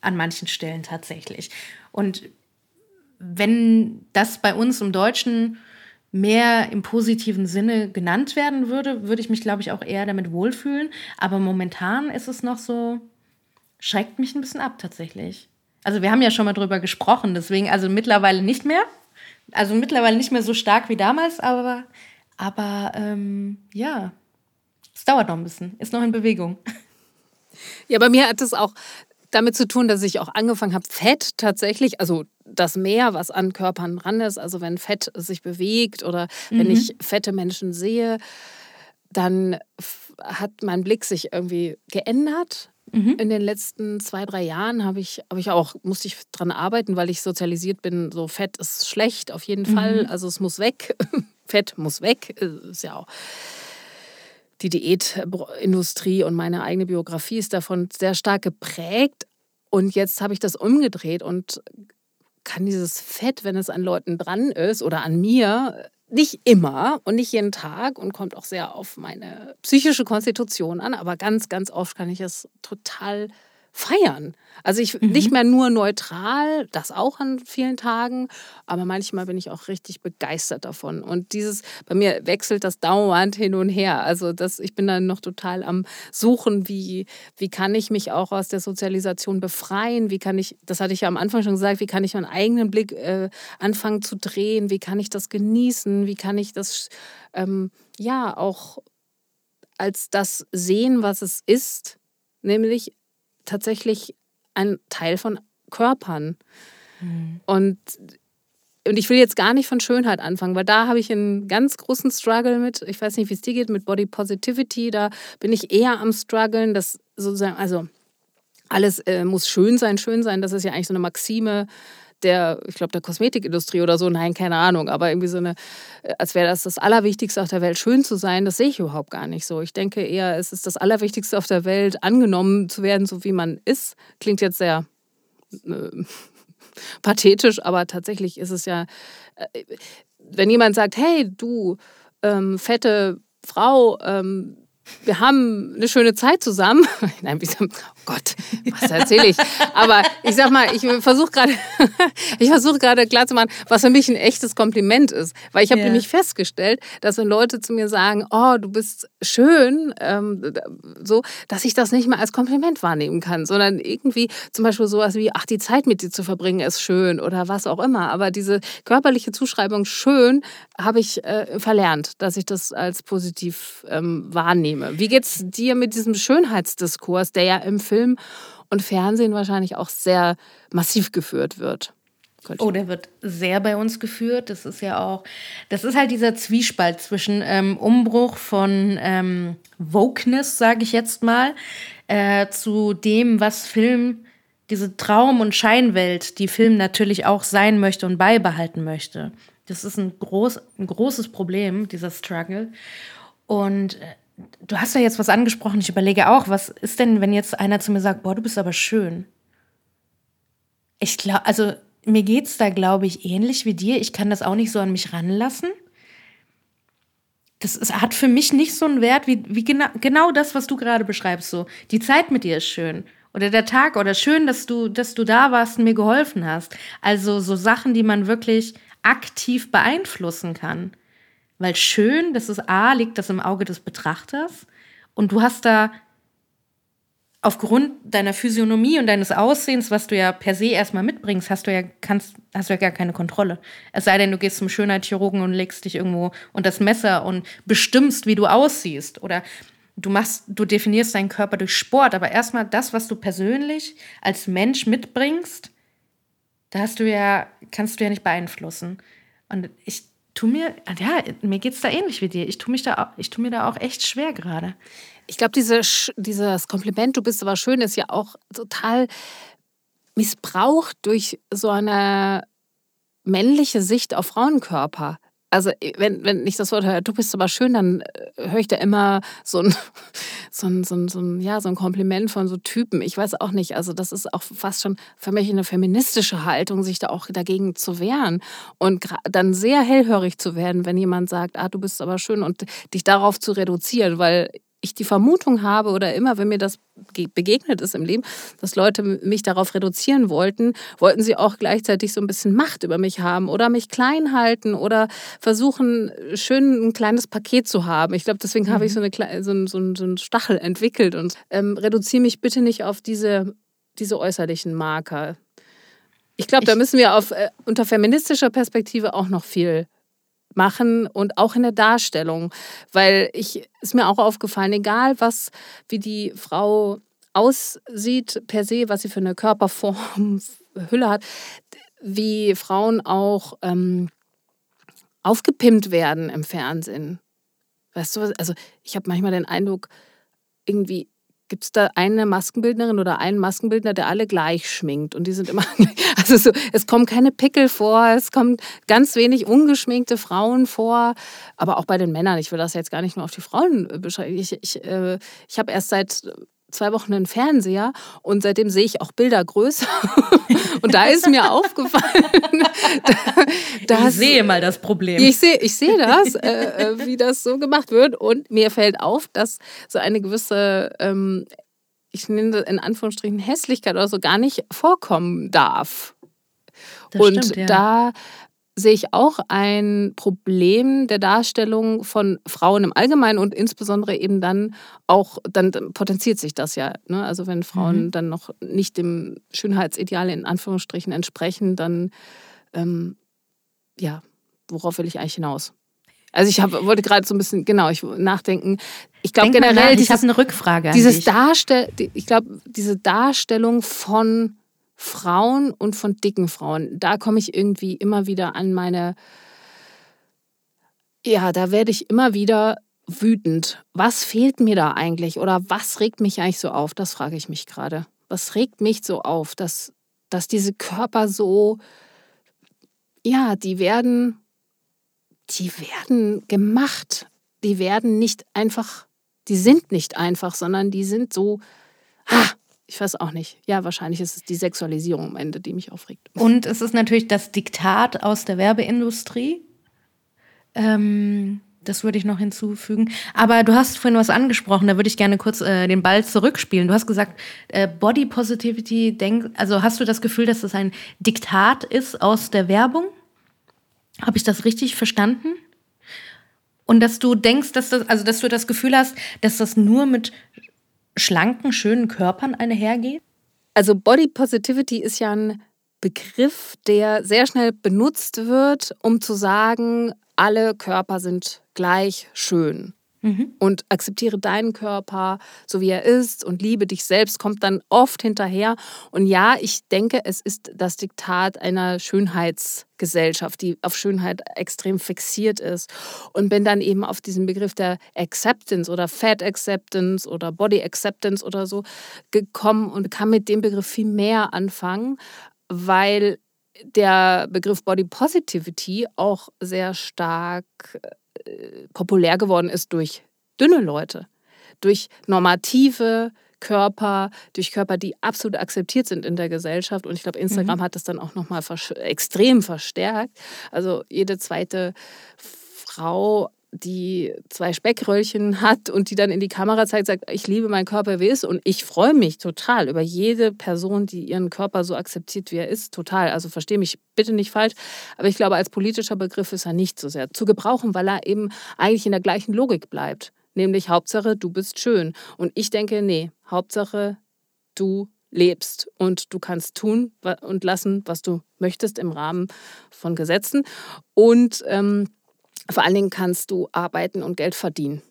an manchen Stellen tatsächlich. Und wenn das bei uns im Deutschen mehr im positiven Sinne genannt werden würde, würde ich mich, glaube ich, auch eher damit wohlfühlen. Aber momentan ist es noch so, schreckt mich ein bisschen ab tatsächlich. Also wir haben ja schon mal drüber gesprochen, deswegen also mittlerweile nicht mehr. Also mittlerweile nicht mehr so stark wie damals, aber, aber ähm, ja, es dauert noch ein bisschen, ist noch in Bewegung. Ja, bei mir hat es auch damit zu tun, dass ich auch angefangen habe, Fett tatsächlich, also das Meer, was an Körpern dran ist, also wenn Fett sich bewegt oder mhm. wenn ich fette Menschen sehe, dann hat mein Blick sich irgendwie geändert. Mhm. In den letzten zwei, drei Jahren habe ich, hab ich auch, musste ich dran arbeiten, weil ich sozialisiert bin, so Fett ist schlecht, auf jeden mhm. Fall. Also es muss weg. Fett muss weg. Ist ja auch die Diätindustrie und meine eigene Biografie ist davon sehr stark geprägt. Und jetzt habe ich das umgedreht und kann dieses Fett, wenn es an Leuten dran ist oder an mir, nicht immer und nicht jeden Tag und kommt auch sehr auf meine psychische Konstitution an, aber ganz, ganz oft kann ich es total feiern. Also ich mhm. nicht mehr nur neutral, das auch an vielen Tagen, aber manchmal bin ich auch richtig begeistert davon. Und dieses, bei mir wechselt das dauernd hin und her. Also das, ich bin dann noch total am Suchen, wie, wie kann ich mich auch aus der Sozialisation befreien? Wie kann ich, das hatte ich ja am Anfang schon gesagt, wie kann ich meinen eigenen Blick äh, anfangen zu drehen? Wie kann ich das genießen? Wie kann ich das ähm, ja auch als das sehen, was es ist? Nämlich tatsächlich ein Teil von Körpern. Mhm. Und, und ich will jetzt gar nicht von Schönheit anfangen, weil da habe ich einen ganz großen Struggle mit. Ich weiß nicht, wie es dir geht, mit Body Positivity. Da bin ich eher am struggeln, dass sozusagen, also alles äh, muss schön sein, schön sein. Das ist ja eigentlich so eine Maxime der, ich glaube, der Kosmetikindustrie oder so, nein, keine Ahnung, aber irgendwie so eine, äh, als wäre das das Allerwichtigste auf der Welt, schön zu sein, das sehe ich überhaupt gar nicht so. Ich denke eher, es ist das Allerwichtigste auf der Welt, angenommen zu werden, so wie man ist. Klingt jetzt sehr äh, pathetisch, aber tatsächlich ist es ja, äh, wenn jemand sagt, hey, du, ähm, fette Frau, ähm, wir haben eine schöne Zeit zusammen. Nein, wie, Gott, was erzähle ich? Aber ich sag mal, ich versuche gerade, ich versuche gerade klarzumachen, was für mich ein echtes Kompliment ist. Weil ich habe yeah. nämlich festgestellt, dass wenn Leute zu mir sagen, oh, du bist schön, ähm, so, dass ich das nicht mehr als Kompliment wahrnehmen kann, sondern irgendwie zum Beispiel sowas wie, ach, die Zeit mit dir zu verbringen ist schön oder was auch immer. Aber diese körperliche Zuschreibung schön habe ich äh, verlernt, dass ich das als positiv ähm, wahrnehme. Wie geht's dir mit diesem Schönheitsdiskurs, der ja im Film und Fernsehen wahrscheinlich auch sehr massiv geführt wird? Oh, der wird sehr bei uns geführt. Das ist ja auch, das ist halt dieser Zwiespalt zwischen ähm, Umbruch von ähm, Wokeness, sage ich jetzt mal, äh, zu dem, was Film, diese Traum- und Scheinwelt, die Film natürlich auch sein möchte und beibehalten möchte. Das ist ein, groß, ein großes Problem, dieser Struggle. Und äh, du hast ja jetzt was angesprochen, ich überlege auch, was ist denn, wenn jetzt einer zu mir sagt, boah, du bist aber schön? Ich glaube, also mir geht es da, glaube ich, ähnlich wie dir. Ich kann das auch nicht so an mich ranlassen. Das ist, hat für mich nicht so einen Wert wie, wie genau, genau das, was du gerade beschreibst. So, die Zeit mit dir ist schön. Oder der Tag oder schön, dass du, dass du da warst und mir geholfen hast. Also so Sachen, die man wirklich aktiv beeinflussen kann. Weil schön, das ist A, liegt das im Auge des Betrachters und du hast da aufgrund deiner Physiognomie und deines Aussehens, was du ja per se erstmal mitbringst, hast du ja, kannst, hast du ja gar keine Kontrolle. Es sei denn, du gehst zum Schönheitschirurgen und legst dich irgendwo unter das Messer und bestimmst, wie du aussiehst. Oder du machst, du definierst deinen Körper durch Sport, aber erstmal das, was du persönlich als Mensch mitbringst, da hast du ja, kannst du ja nicht beeinflussen. Und ich tu mir, ja, mir geht es da ähnlich wie dir. Ich tue da, ich mir da auch echt schwer gerade. Ich glaube, diese, dieses Kompliment, du bist aber schön, ist ja auch total missbraucht durch so eine männliche Sicht auf Frauenkörper. Also wenn, wenn ich das Wort höre, du bist aber schön, dann äh, höre ich da immer so ein, so ein, so, ein, so, ein, ja, so ein Kompliment von so Typen. Ich weiß auch nicht. Also, das ist auch fast schon für mich eine feministische Haltung, sich da auch dagegen zu wehren und dann sehr hellhörig zu werden, wenn jemand sagt, ah, du bist aber schön und dich darauf zu reduzieren, weil ich die Vermutung habe oder immer, wenn mir das begegnet ist im Leben, dass Leute mich darauf reduzieren wollten, wollten sie auch gleichzeitig so ein bisschen Macht über mich haben oder mich klein halten oder versuchen, schön ein kleines Paket zu haben. Ich glaube, deswegen mhm. habe ich so, eine, so, einen, so, einen Stachel entwickelt und ähm, reduziere mich bitte nicht auf diese, diese äußerlichen Marker. Ich glaube, da müssen wir auf, äh, unter feministischer Perspektive auch noch viel machen und auch in der Darstellung, weil ich ist mir auch aufgefallen, egal was wie die Frau aussieht per se, was sie für eine Körperform, Hülle hat, wie Frauen auch ähm, aufgepimpt werden im Fernsehen. Weißt du, also ich habe manchmal den Eindruck, irgendwie Gibt es da eine Maskenbildnerin oder einen Maskenbildner, der alle gleich schminkt? Und die sind immer, also so, es kommen keine Pickel vor, es kommen ganz wenig ungeschminkte Frauen vor, aber auch bei den Männern. Ich will das jetzt gar nicht nur auf die Frauen beschreiben. Ich, ich, äh, ich habe erst seit zwei Wochen einen Fernseher und seitdem sehe ich auch Bilder größer. und da ist mir aufgefallen, dass, ich sehe mal das Problem. Ich sehe, ich sehe das, äh, äh, wie das so gemacht wird. Und mir fällt auf, dass so eine gewisse, ähm, ich nenne das in Anführungsstrichen Hässlichkeit oder so, gar nicht vorkommen darf. Das und stimmt, ja. da sehe ich auch ein Problem der Darstellung von Frauen im Allgemeinen und insbesondere eben dann auch, dann potenziert sich das ja. Ne? Also wenn Frauen mhm. dann noch nicht dem Schönheitsideal in Anführungsstrichen entsprechen, dann ähm, ja, worauf will ich eigentlich hinaus? Also ich hab, wollte gerade so ein bisschen, genau, ich nachdenken. Ich glaube generell, nach, ich habe eine Rückfrage. dieses Darstell, ich glaube, diese Darstellung von Frauen und von dicken Frauen. Da komme ich irgendwie immer wieder an meine, ja, da werde ich immer wieder wütend. Was fehlt mir da eigentlich oder was regt mich eigentlich so auf? Das frage ich mich gerade. Was regt mich so auf, dass, dass diese Körper so, ja, die werden, die werden gemacht. Die werden nicht einfach, die sind nicht einfach, sondern die sind so, ah, ich weiß auch nicht. Ja, wahrscheinlich ist es die Sexualisierung am Ende, die mich aufregt. Und es ist natürlich das Diktat aus der Werbeindustrie. Ähm, das würde ich noch hinzufügen. Aber du hast vorhin was angesprochen, da würde ich gerne kurz äh, den Ball zurückspielen. Du hast gesagt, äh, Body Positivity, denk, also hast du das Gefühl, dass das ein Diktat ist aus der Werbung? Habe ich das richtig verstanden? Und dass du denkst, dass das, also dass du das Gefühl hast, dass das nur mit schlanken, schönen Körpern einhergeht? Also Body Positivity ist ja ein Begriff, der sehr schnell benutzt wird, um zu sagen, alle Körper sind gleich schön mhm. und akzeptiere deinen Körper, so wie er ist und liebe dich selbst, kommt dann oft hinterher. Und ja, ich denke, es ist das Diktat einer Schönheitsgesellschaft, die auf Schönheit extrem fixiert ist. Und bin dann eben auf diesen Begriff der Acceptance oder Fat Acceptance oder Body Acceptance oder so gekommen und kann mit dem Begriff viel mehr anfangen, weil der Begriff Body Positivity auch sehr stark populär geworden ist durch dünne Leute, durch normative Körper, durch Körper, die absolut akzeptiert sind in der Gesellschaft. Und ich glaube, Instagram mhm. hat das dann auch nochmal extrem verstärkt. Also jede zweite Frau die zwei Speckröllchen hat und die dann in die Kamera zeigt, sagt, ich liebe meinen Körper, wie er ist. Und ich freue mich total über jede Person, die ihren Körper so akzeptiert, wie er ist. Total. Also verstehe mich bitte nicht falsch. Aber ich glaube, als politischer Begriff ist er nicht so sehr zu gebrauchen, weil er eben eigentlich in der gleichen Logik bleibt. Nämlich Hauptsache, du bist schön. Und ich denke, nee, Hauptsache, du lebst und du kannst tun und lassen, was du möchtest im Rahmen von Gesetzen. Und ähm, vor allen Dingen kannst du arbeiten und Geld verdienen.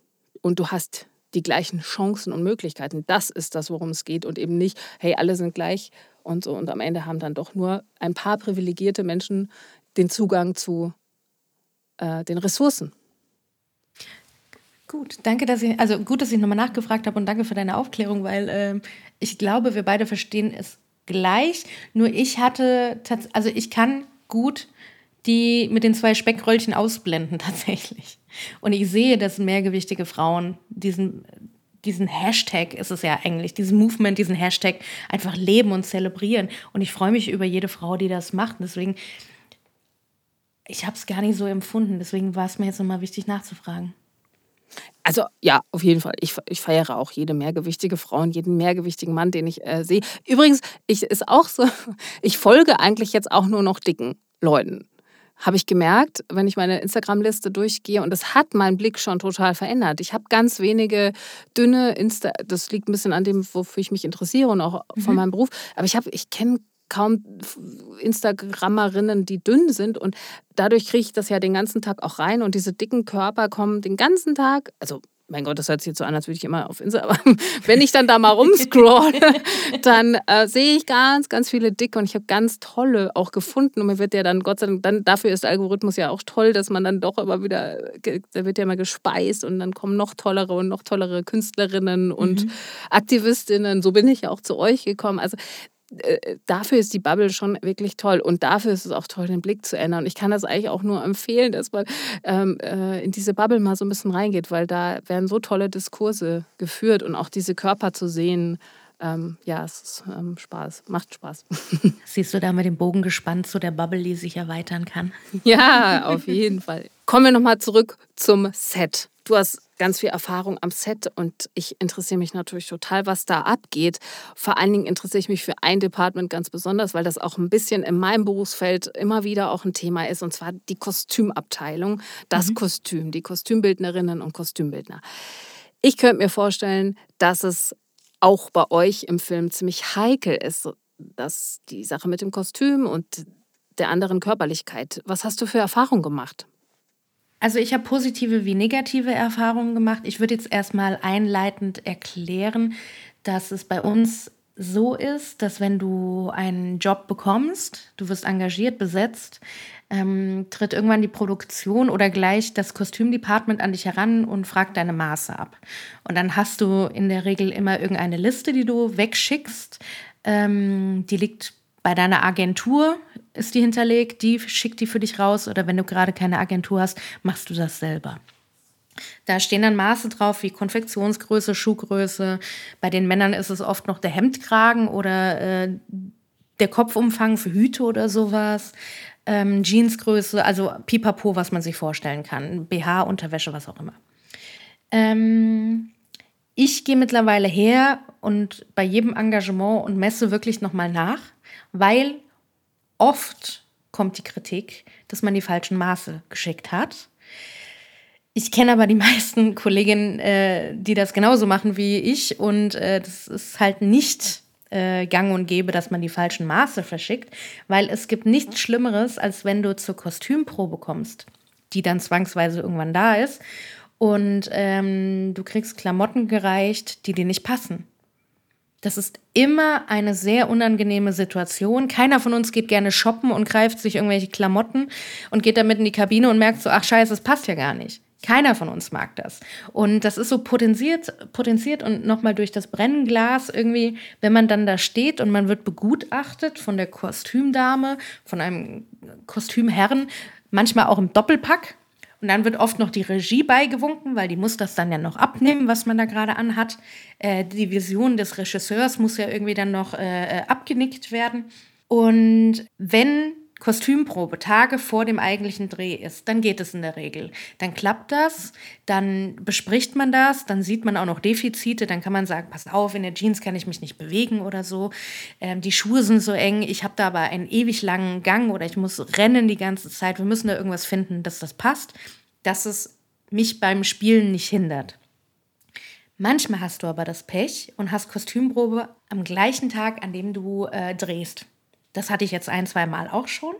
Und du hast die gleichen Chancen und Möglichkeiten. Das ist das, worum es geht. Und eben nicht, hey, alle sind gleich und so. Und am Ende haben dann doch nur ein paar privilegierte Menschen den Zugang zu äh, den Ressourcen. Gut, danke, dass ich, also gut, dass ich nochmal nachgefragt habe und danke für deine Aufklärung, weil äh, ich glaube, wir beide verstehen es gleich. Nur ich hatte, also ich kann gut die mit den zwei Speckröllchen ausblenden tatsächlich. Und ich sehe, dass mehrgewichtige Frauen diesen, diesen Hashtag ist es ja eigentlich, diesen Movement, diesen Hashtag einfach leben und zelebrieren. Und ich freue mich über jede Frau, die das macht. Deswegen, ich habe es gar nicht so empfunden. Deswegen war es mir jetzt nochmal wichtig nachzufragen. Also ja, auf jeden Fall. Ich, ich feiere auch jede mehrgewichtige Frau und jeden mehrgewichtigen Mann, den ich äh, sehe. Übrigens, ich ist auch so, ich folge eigentlich jetzt auch nur noch dicken Leuten habe ich gemerkt, wenn ich meine Instagram-Liste durchgehe und das hat meinen Blick schon total verändert. Ich habe ganz wenige dünne Insta, das liegt ein bisschen an dem, wofür ich mich interessiere und auch mhm. von meinem Beruf, aber ich habe, ich kenne kaum Instagrammerinnen, die dünn sind und dadurch kriege ich das ja den ganzen Tag auch rein und diese dicken Körper kommen den ganzen Tag, also mein Gott, das hört sich jetzt so an, als würde ich immer auf Insta, aber wenn ich dann da mal rumscroll, dann äh, sehe ich ganz, ganz viele dicke und ich habe ganz tolle auch gefunden und mir wird ja dann, Gott sei Dank, dann, dafür ist der Algorithmus ja auch toll, dass man dann doch immer wieder, da wird ja immer gespeist und dann kommen noch tollere und noch tollere Künstlerinnen und mhm. Aktivistinnen. So bin ich ja auch zu euch gekommen. Also äh, dafür ist die Bubble schon wirklich toll und dafür ist es auch toll, den Blick zu ändern. Und ich kann das eigentlich auch nur empfehlen, dass man ähm, äh, in diese Bubble mal so ein bisschen reingeht, weil da werden so tolle Diskurse geführt und auch diese Körper zu sehen. Ähm, ja, es ist ähm, Spaß, macht Spaß. Siehst du da mit dem Bogen gespannt zu der Bubble, die sich erweitern kann? Ja, auf jeden Fall. Kommen wir nochmal zurück zum Set. Du hast ganz viel Erfahrung am Set und ich interessiere mich natürlich total, was da abgeht. Vor allen Dingen interessiere ich mich für ein Department ganz besonders, weil das auch ein bisschen in meinem Berufsfeld immer wieder auch ein Thema ist, und zwar die Kostümabteilung, das mhm. Kostüm, die Kostümbildnerinnen und Kostümbildner. Ich könnte mir vorstellen, dass es auch bei euch im Film ziemlich heikel ist, dass die Sache mit dem Kostüm und der anderen Körperlichkeit. Was hast du für Erfahrungen gemacht? Also ich habe positive wie negative Erfahrungen gemacht. Ich würde jetzt erstmal einleitend erklären, dass es bei uns so ist, dass wenn du einen Job bekommst, du wirst engagiert, besetzt, ähm, tritt irgendwann die Produktion oder gleich das Kostümdepartment an dich heran und fragt deine Maße ab. Und dann hast du in der Regel immer irgendeine Liste, die du wegschickst. Ähm, die liegt bei deiner Agentur ist die hinterlegt, die schickt die für dich raus oder wenn du gerade keine Agentur hast, machst du das selber. Da stehen dann Maße drauf wie Konfektionsgröße, Schuhgröße. Bei den Männern ist es oft noch der Hemdkragen oder äh, der Kopfumfang für Hüte oder sowas. Ähm, Jeansgröße, also pipapo, was man sich vorstellen kann. BH, Unterwäsche, was auch immer. Ähm, ich gehe mittlerweile her und bei jedem Engagement und messe wirklich nochmal nach weil oft kommt die Kritik, dass man die falschen Maße geschickt hat. Ich kenne aber die meisten Kolleginnen, äh, die das genauso machen wie ich und äh, das ist halt nicht äh, gang und gäbe, dass man die falschen Maße verschickt, weil es gibt nichts Schlimmeres, als wenn du zur Kostümprobe kommst, die dann zwangsweise irgendwann da ist und ähm, du kriegst Klamotten gereicht, die dir nicht passen. Das ist immer eine sehr unangenehme Situation. Keiner von uns geht gerne shoppen und greift sich irgendwelche Klamotten und geht damit in die Kabine und merkt so, ach scheiße, das passt ja gar nicht. Keiner von uns mag das. Und das ist so potenziert, potenziert und nochmal durch das Brennglas irgendwie, wenn man dann da steht und man wird begutachtet von der Kostümdame, von einem Kostümherren, manchmal auch im Doppelpack, und dann wird oft noch die Regie beigewunken, weil die muss das dann ja noch abnehmen, was man da gerade anhat. Äh, die Vision des Regisseurs muss ja irgendwie dann noch äh, äh, abgenickt werden. Und wenn Kostümprobe Tage vor dem eigentlichen Dreh ist, dann geht es in der Regel. Dann klappt das, dann bespricht man das, dann sieht man auch noch Defizite, dann kann man sagen, pass auf, in der Jeans kann ich mich nicht bewegen oder so. Ähm, die Schuhe sind so eng, ich habe da aber einen ewig langen Gang oder ich muss rennen die ganze Zeit. Wir müssen da irgendwas finden, dass das passt dass es mich beim Spielen nicht hindert. Manchmal hast du aber das Pech und hast Kostümprobe am gleichen Tag, an dem du äh, drehst. Das hatte ich jetzt ein, zwei Mal auch schon.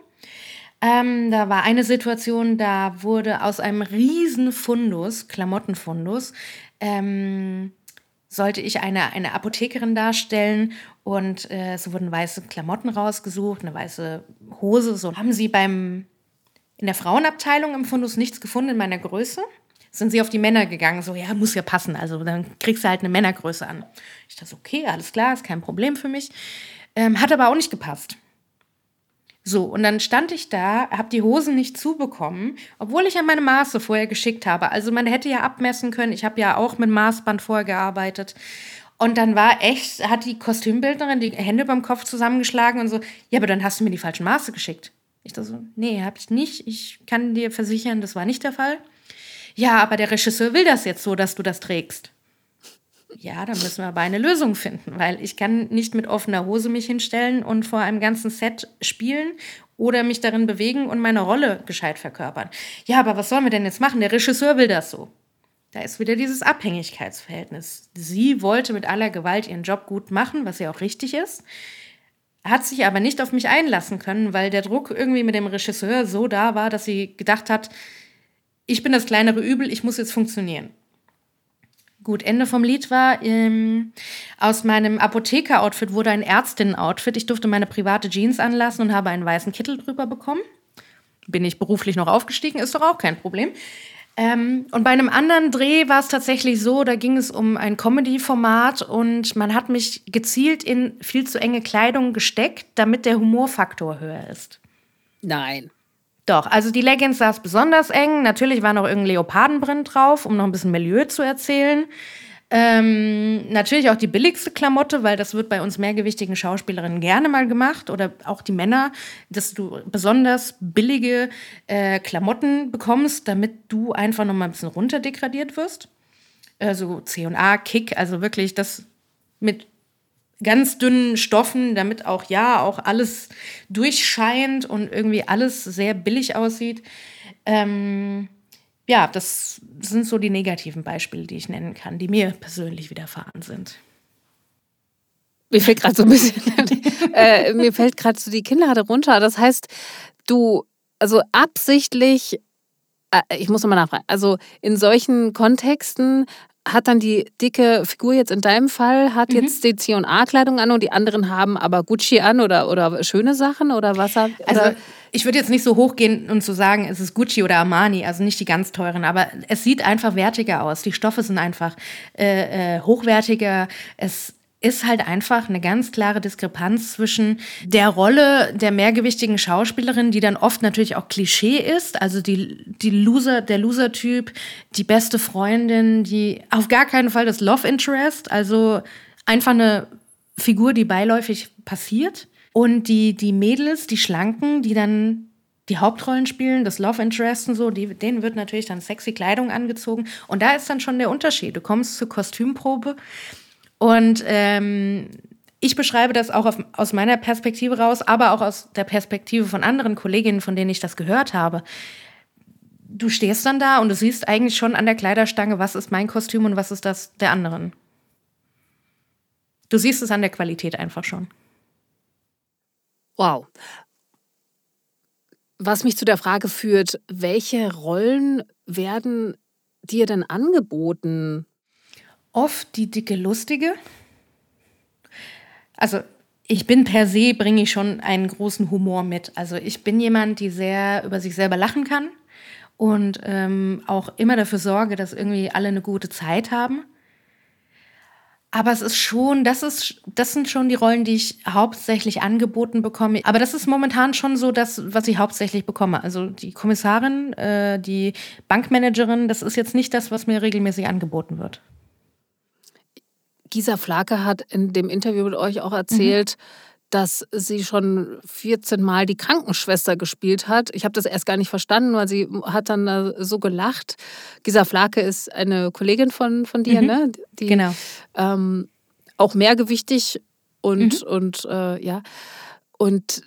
Ähm, da war eine Situation, da wurde aus einem riesen Fundus, Klamottenfundus, ähm, sollte ich eine, eine Apothekerin darstellen und äh, es wurden weiße Klamotten rausgesucht, eine weiße Hose. So haben sie beim in der Frauenabteilung im Fundus nichts gefunden in meiner Größe. Sind sie auf die Männer gegangen, so, ja, muss ja passen, also dann kriegst du halt eine Männergröße an. Ich dachte, okay, alles klar, ist kein Problem für mich. Ähm, hat aber auch nicht gepasst. So, und dann stand ich da, habe die Hosen nicht zubekommen, obwohl ich ja meine Maße vorher geschickt habe. Also man hätte ja abmessen können. Ich habe ja auch mit Maßband vorher gearbeitet. Und dann war echt, hat die Kostümbildnerin die Hände beim Kopf zusammengeschlagen und so, ja, aber dann hast du mir die falschen Maße geschickt. Ich dachte so, nee, habe ich nicht. Ich kann dir versichern, das war nicht der Fall. Ja, aber der Regisseur will das jetzt so, dass du das trägst. Ja, dann müssen wir aber eine Lösung finden, weil ich kann nicht mit offener Hose mich hinstellen und vor einem ganzen Set spielen oder mich darin bewegen und meine Rolle gescheit verkörpern. Ja, aber was sollen wir denn jetzt machen? Der Regisseur will das so. Da ist wieder dieses Abhängigkeitsverhältnis. Sie wollte mit aller Gewalt ihren Job gut machen, was ja auch richtig ist, hat sich aber nicht auf mich einlassen können, weil der Druck irgendwie mit dem Regisseur so da war, dass sie gedacht hat, ich bin das kleinere Übel, ich muss jetzt funktionieren. Gut, Ende vom Lied war, ähm, aus meinem Apotheker-Outfit wurde ein Ärztin-Outfit. Ich durfte meine private Jeans anlassen und habe einen weißen Kittel drüber bekommen. Bin ich beruflich noch aufgestiegen, ist doch auch kein Problem. Ähm, und bei einem anderen Dreh war es tatsächlich so, da ging es um ein Comedy-Format und man hat mich gezielt in viel zu enge Kleidung gesteckt, damit der Humorfaktor höher ist. Nein. Doch, also die Leggings saß besonders eng. Natürlich war noch irgendein Leopardenprint drauf, um noch ein bisschen Milieu zu erzählen. Ähm, natürlich auch die billigste Klamotte, weil das wird bei uns mehrgewichtigen Schauspielerinnen gerne mal gemacht oder auch die Männer, dass du besonders billige äh, Klamotten bekommst, damit du einfach noch mal ein bisschen runterdegradiert wirst. Also C&A, Kick, also wirklich das mit ganz dünnen Stoffen, damit auch ja auch alles durchscheint und irgendwie alles sehr billig aussieht. Ähm, ja, das sind so die negativen Beispiele, die ich nennen kann, die mir persönlich widerfahren sind. Mir fällt gerade so ein bisschen, äh, mir fällt gerade so die Kinnlade runter. Das heißt, du, also absichtlich, äh, ich muss nochmal nachfragen, also in solchen Kontexten hat dann die dicke Figur jetzt in deinem Fall, hat mhm. jetzt die C&A-Kleidung an und die anderen haben aber Gucci an oder, oder schöne Sachen oder was? Oder? Also ich würde jetzt nicht so hochgehen und zu so sagen, es ist Gucci oder Armani, also nicht die ganz teuren, aber es sieht einfach wertiger aus. Die Stoffe sind einfach äh, äh, hochwertiger. Es ist halt einfach eine ganz klare Diskrepanz zwischen der Rolle der mehrgewichtigen Schauspielerin, die dann oft natürlich auch Klischee ist, also die, die Loser, der Loser-Typ, die beste Freundin, die auf gar keinen Fall das Love Interest, also einfach eine Figur, die beiläufig passiert. Und die, die Mädels, die Schlanken, die dann die Hauptrollen spielen, das Love Interest und so, die, denen wird natürlich dann sexy Kleidung angezogen. Und da ist dann schon der Unterschied. Du kommst zur Kostümprobe und ähm, ich beschreibe das auch auf, aus meiner Perspektive raus, aber auch aus der Perspektive von anderen Kolleginnen, von denen ich das gehört habe. Du stehst dann da und du siehst eigentlich schon an der Kleiderstange, was ist mein Kostüm und was ist das der anderen. Du siehst es an der Qualität einfach schon. Wow. Was mich zu der Frage führt, welche Rollen werden dir denn angeboten? Oft die dicke Lustige. Also ich bin per se, bringe ich schon einen großen Humor mit. Also ich bin jemand, die sehr über sich selber lachen kann und ähm, auch immer dafür sorge, dass irgendwie alle eine gute Zeit haben. Aber es ist schon, das ist, das sind schon die Rollen, die ich hauptsächlich angeboten bekomme. Aber das ist momentan schon so das, was ich hauptsächlich bekomme. Also die Kommissarin, äh, die Bankmanagerin, das ist jetzt nicht das, was mir regelmäßig angeboten wird. Gisa Flake hat in dem Interview mit euch auch erzählt, mhm. dass sie schon 14 Mal die Krankenschwester gespielt hat. Ich habe das erst gar nicht verstanden, weil sie hat dann so gelacht. Gisa Flake ist eine Kollegin von, von dir, mhm. ne? Die, genau. Ähm, auch mehrgewichtig und, mhm. und äh, ja. Und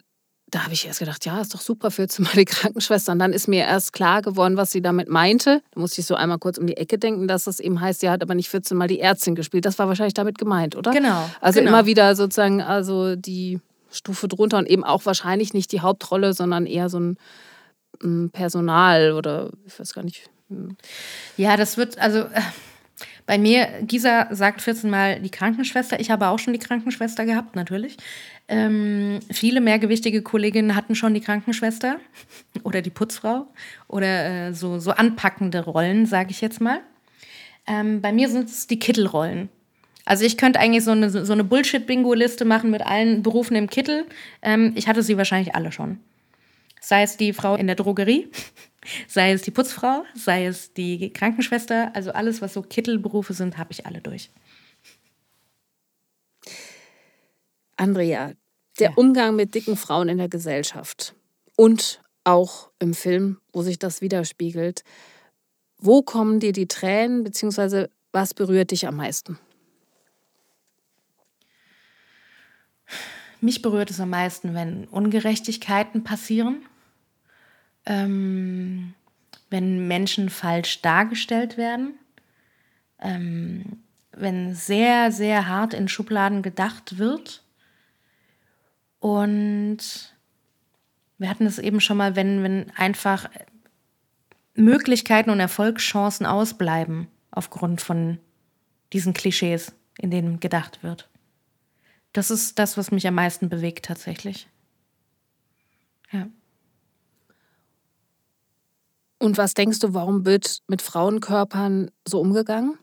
da habe ich erst gedacht, ja, ist doch super für mal die Krankenschwester. Und dann ist mir erst klar geworden, was sie damit meinte. Da musste ich so einmal kurz um die Ecke denken, dass es eben heißt, sie hat aber nicht 14 Mal die Ärztin gespielt. Das war wahrscheinlich damit gemeint, oder? Genau. Also genau. immer wieder sozusagen, also die Stufe drunter und eben auch wahrscheinlich nicht die Hauptrolle, sondern eher so ein, ein Personal oder ich weiß gar nicht. Hm. Ja, das wird, also äh, bei mir, Gisa sagt 14 Mal die Krankenschwester. Ich habe auch schon die Krankenschwester gehabt, natürlich. Ähm, viele mehrgewichtige Kolleginnen hatten schon die Krankenschwester oder die Putzfrau oder äh, so, so anpackende Rollen, sage ich jetzt mal. Ähm, bei mir sind es die Kittelrollen. Also ich könnte eigentlich so eine, so eine Bullshit-Bingo-Liste machen mit allen Berufen im Kittel. Ähm, ich hatte sie wahrscheinlich alle schon. Sei es die Frau in der Drogerie, sei es die Putzfrau, sei es die Krankenschwester. Also alles, was so Kittelberufe sind, habe ich alle durch. Andrea, der ja. Umgang mit dicken Frauen in der Gesellschaft und auch im Film, wo sich das widerspiegelt. Wo kommen dir die Tränen, beziehungsweise was berührt dich am meisten? Mich berührt es am meisten, wenn Ungerechtigkeiten passieren, ähm, wenn Menschen falsch dargestellt werden, ähm, wenn sehr, sehr hart in Schubladen gedacht wird. Und wir hatten es eben schon mal, wenn, wenn einfach Möglichkeiten und Erfolgschancen ausbleiben aufgrund von diesen Klischees, in denen gedacht wird. Das ist das, was mich am meisten bewegt tatsächlich. Ja. Und was denkst du, warum wird mit Frauenkörpern so umgegangen?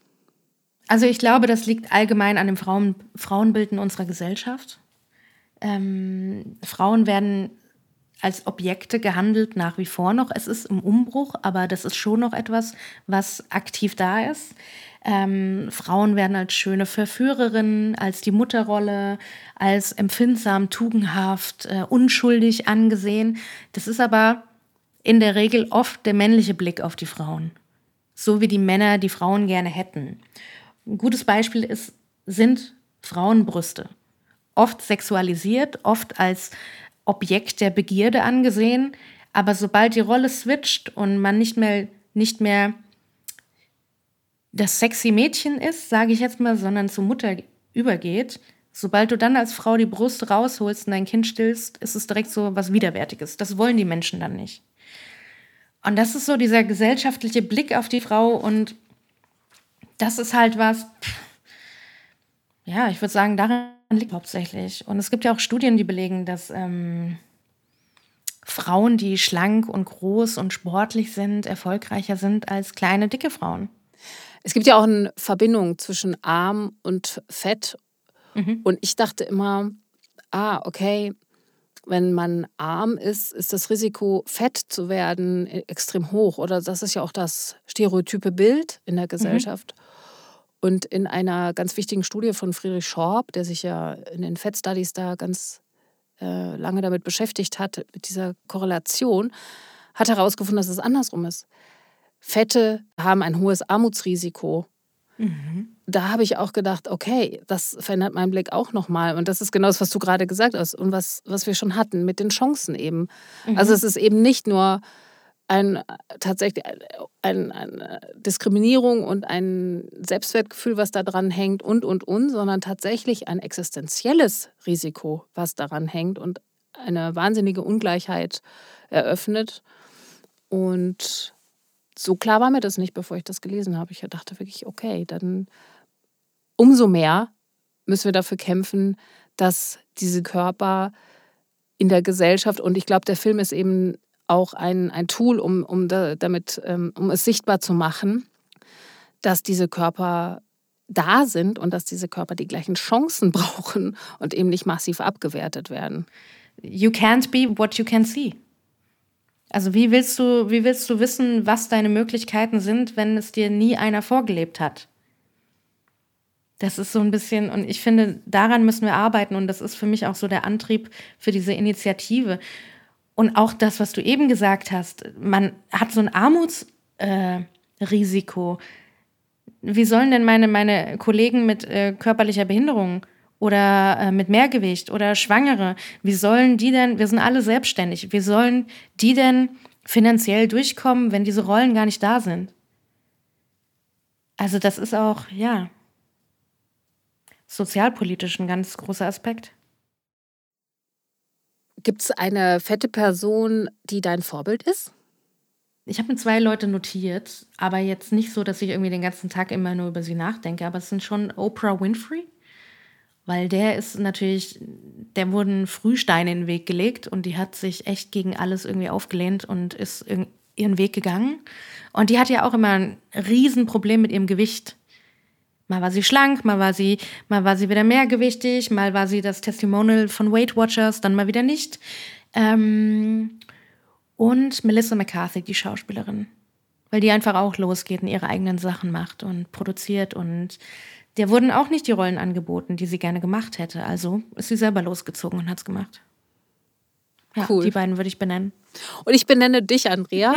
Also ich glaube, das liegt allgemein an dem Frauen Frauenbild in unserer Gesellschaft. Ähm, Frauen werden als Objekte gehandelt nach wie vor noch. Es ist im Umbruch, aber das ist schon noch etwas, was aktiv da ist. Ähm, Frauen werden als schöne Verführerinnen, als die Mutterrolle, als empfindsam, tugendhaft, äh, unschuldig angesehen. Das ist aber in der Regel oft der männliche Blick auf die Frauen. So wie die Männer die Frauen gerne hätten. Ein gutes Beispiel ist, sind Frauenbrüste. Oft sexualisiert, oft als Objekt der Begierde angesehen, aber sobald die Rolle switcht und man nicht mehr, nicht mehr das sexy Mädchen ist, sage ich jetzt mal, sondern zur Mutter übergeht, sobald du dann als Frau die Brust rausholst und dein Kind stillst, ist es direkt so was Widerwärtiges. Das wollen die Menschen dann nicht. Und das ist so dieser gesellschaftliche Blick auf die Frau und das ist halt was, ja, ich würde sagen, daran liegt hauptsächlich. Und es gibt ja auch Studien, die belegen, dass ähm, Frauen, die schlank und groß und sportlich sind, erfolgreicher sind als kleine, dicke Frauen. Es gibt ja auch eine Verbindung zwischen arm und fett. Mhm. Und ich dachte immer, ah, okay, wenn man arm ist, ist das Risiko, fett zu werden, extrem hoch. Oder das ist ja auch das stereotype Bild in der mhm. Gesellschaft. Mhm. Und in einer ganz wichtigen Studie von Friedrich Schorb, der sich ja in den Fat Studies da ganz äh, lange damit beschäftigt hat, mit dieser Korrelation, hat herausgefunden, dass es andersrum ist. Fette haben ein hohes Armutsrisiko. Mhm. Da habe ich auch gedacht, okay, das verändert meinen Blick auch nochmal. Und das ist genau das, was du gerade gesagt hast und was, was wir schon hatten mit den Chancen eben. Mhm. Also es ist eben nicht nur ein tatsächlich ein, eine Diskriminierung und ein Selbstwertgefühl, was da dran hängt und und und, sondern tatsächlich ein existenzielles Risiko, was daran hängt und eine wahnsinnige Ungleichheit eröffnet. Und so klar war mir das nicht, bevor ich das gelesen habe. Ich dachte wirklich, okay, dann umso mehr müssen wir dafür kämpfen, dass diese Körper in der Gesellschaft und ich glaube, der Film ist eben auch ein, ein Tool, um, um, da, damit, ähm, um es sichtbar zu machen, dass diese Körper da sind und dass diese Körper die gleichen Chancen brauchen und eben nicht massiv abgewertet werden. You can't be what you can see. Also wie willst du, wie willst du wissen, was deine Möglichkeiten sind, wenn es dir nie einer vorgelebt hat? Das ist so ein bisschen, und ich finde, daran müssen wir arbeiten und das ist für mich auch so der Antrieb für diese Initiative. Und auch das, was du eben gesagt hast, man hat so ein Armutsrisiko. Äh, Wie sollen denn meine, meine Kollegen mit äh, körperlicher Behinderung oder äh, mit Mehrgewicht oder Schwangere, wie sollen die denn, wir sind alle selbstständig, wie sollen die denn finanziell durchkommen, wenn diese Rollen gar nicht da sind? Also das ist auch, ja, sozialpolitisch ein ganz großer Aspekt. Gibt es eine fette Person, die dein Vorbild ist? Ich habe mir zwei Leute notiert, aber jetzt nicht so, dass ich irgendwie den ganzen Tag immer nur über sie nachdenke. Aber es sind schon Oprah Winfrey, weil der ist natürlich, der wurden Frühsteine in den Weg gelegt und die hat sich echt gegen alles irgendwie aufgelehnt und ist ihren Weg gegangen. Und die hat ja auch immer ein Riesenproblem mit ihrem Gewicht. Mal war sie schlank, mal war sie, mal war sie wieder mehrgewichtig, mal war sie das Testimonial von Weight Watchers, dann mal wieder nicht. Ähm, und Melissa McCarthy, die Schauspielerin. Weil die einfach auch losgeht und ihre eigenen Sachen macht und produziert und der wurden auch nicht die Rollen angeboten, die sie gerne gemacht hätte. Also ist sie selber losgezogen und hat es gemacht. Ja, cool. Die beiden würde ich benennen. Und ich benenne dich, Andrea.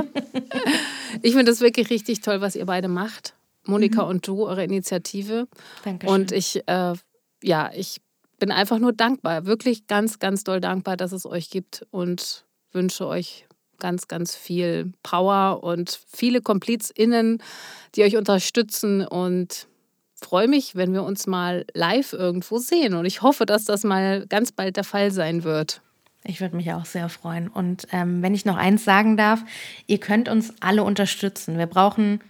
ich finde das wirklich richtig toll, was ihr beide macht. Monika mhm. und du, eure Initiative. Dankeschön. Und ich, äh, ja, ich bin einfach nur dankbar, wirklich ganz, ganz doll dankbar, dass es euch gibt und wünsche euch ganz, ganz viel Power und viele KomplizInnen, die euch unterstützen und freue mich, wenn wir uns mal live irgendwo sehen. Und ich hoffe, dass das mal ganz bald der Fall sein wird. Ich würde mich auch sehr freuen. Und ähm, wenn ich noch eins sagen darf, ihr könnt uns alle unterstützen. Wir brauchen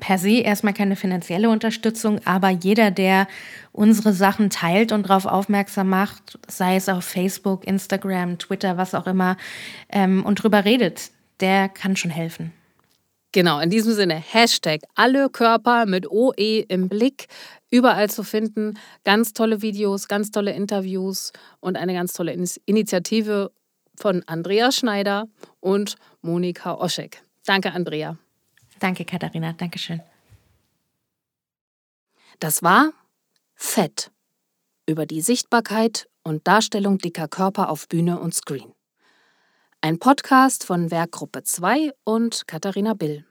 per se erstmal keine finanzielle Unterstützung, aber jeder, der unsere Sachen teilt und darauf aufmerksam macht, sei es auf Facebook, Instagram, Twitter, was auch immer, ähm, und drüber redet, der kann schon helfen. Genau, in diesem Sinne, Hashtag alle Körper mit OE im Blick, überall zu finden. Ganz tolle Videos, ganz tolle Interviews und eine ganz tolle Initiative von Andrea Schneider und Monika Oschek. Danke, Andrea. Danke, Katharina. Dankeschön. Das war Fett über die Sichtbarkeit und Darstellung dicker Körper auf Bühne und Screen. Ein Podcast von Werkgruppe 2 und Katharina Bill.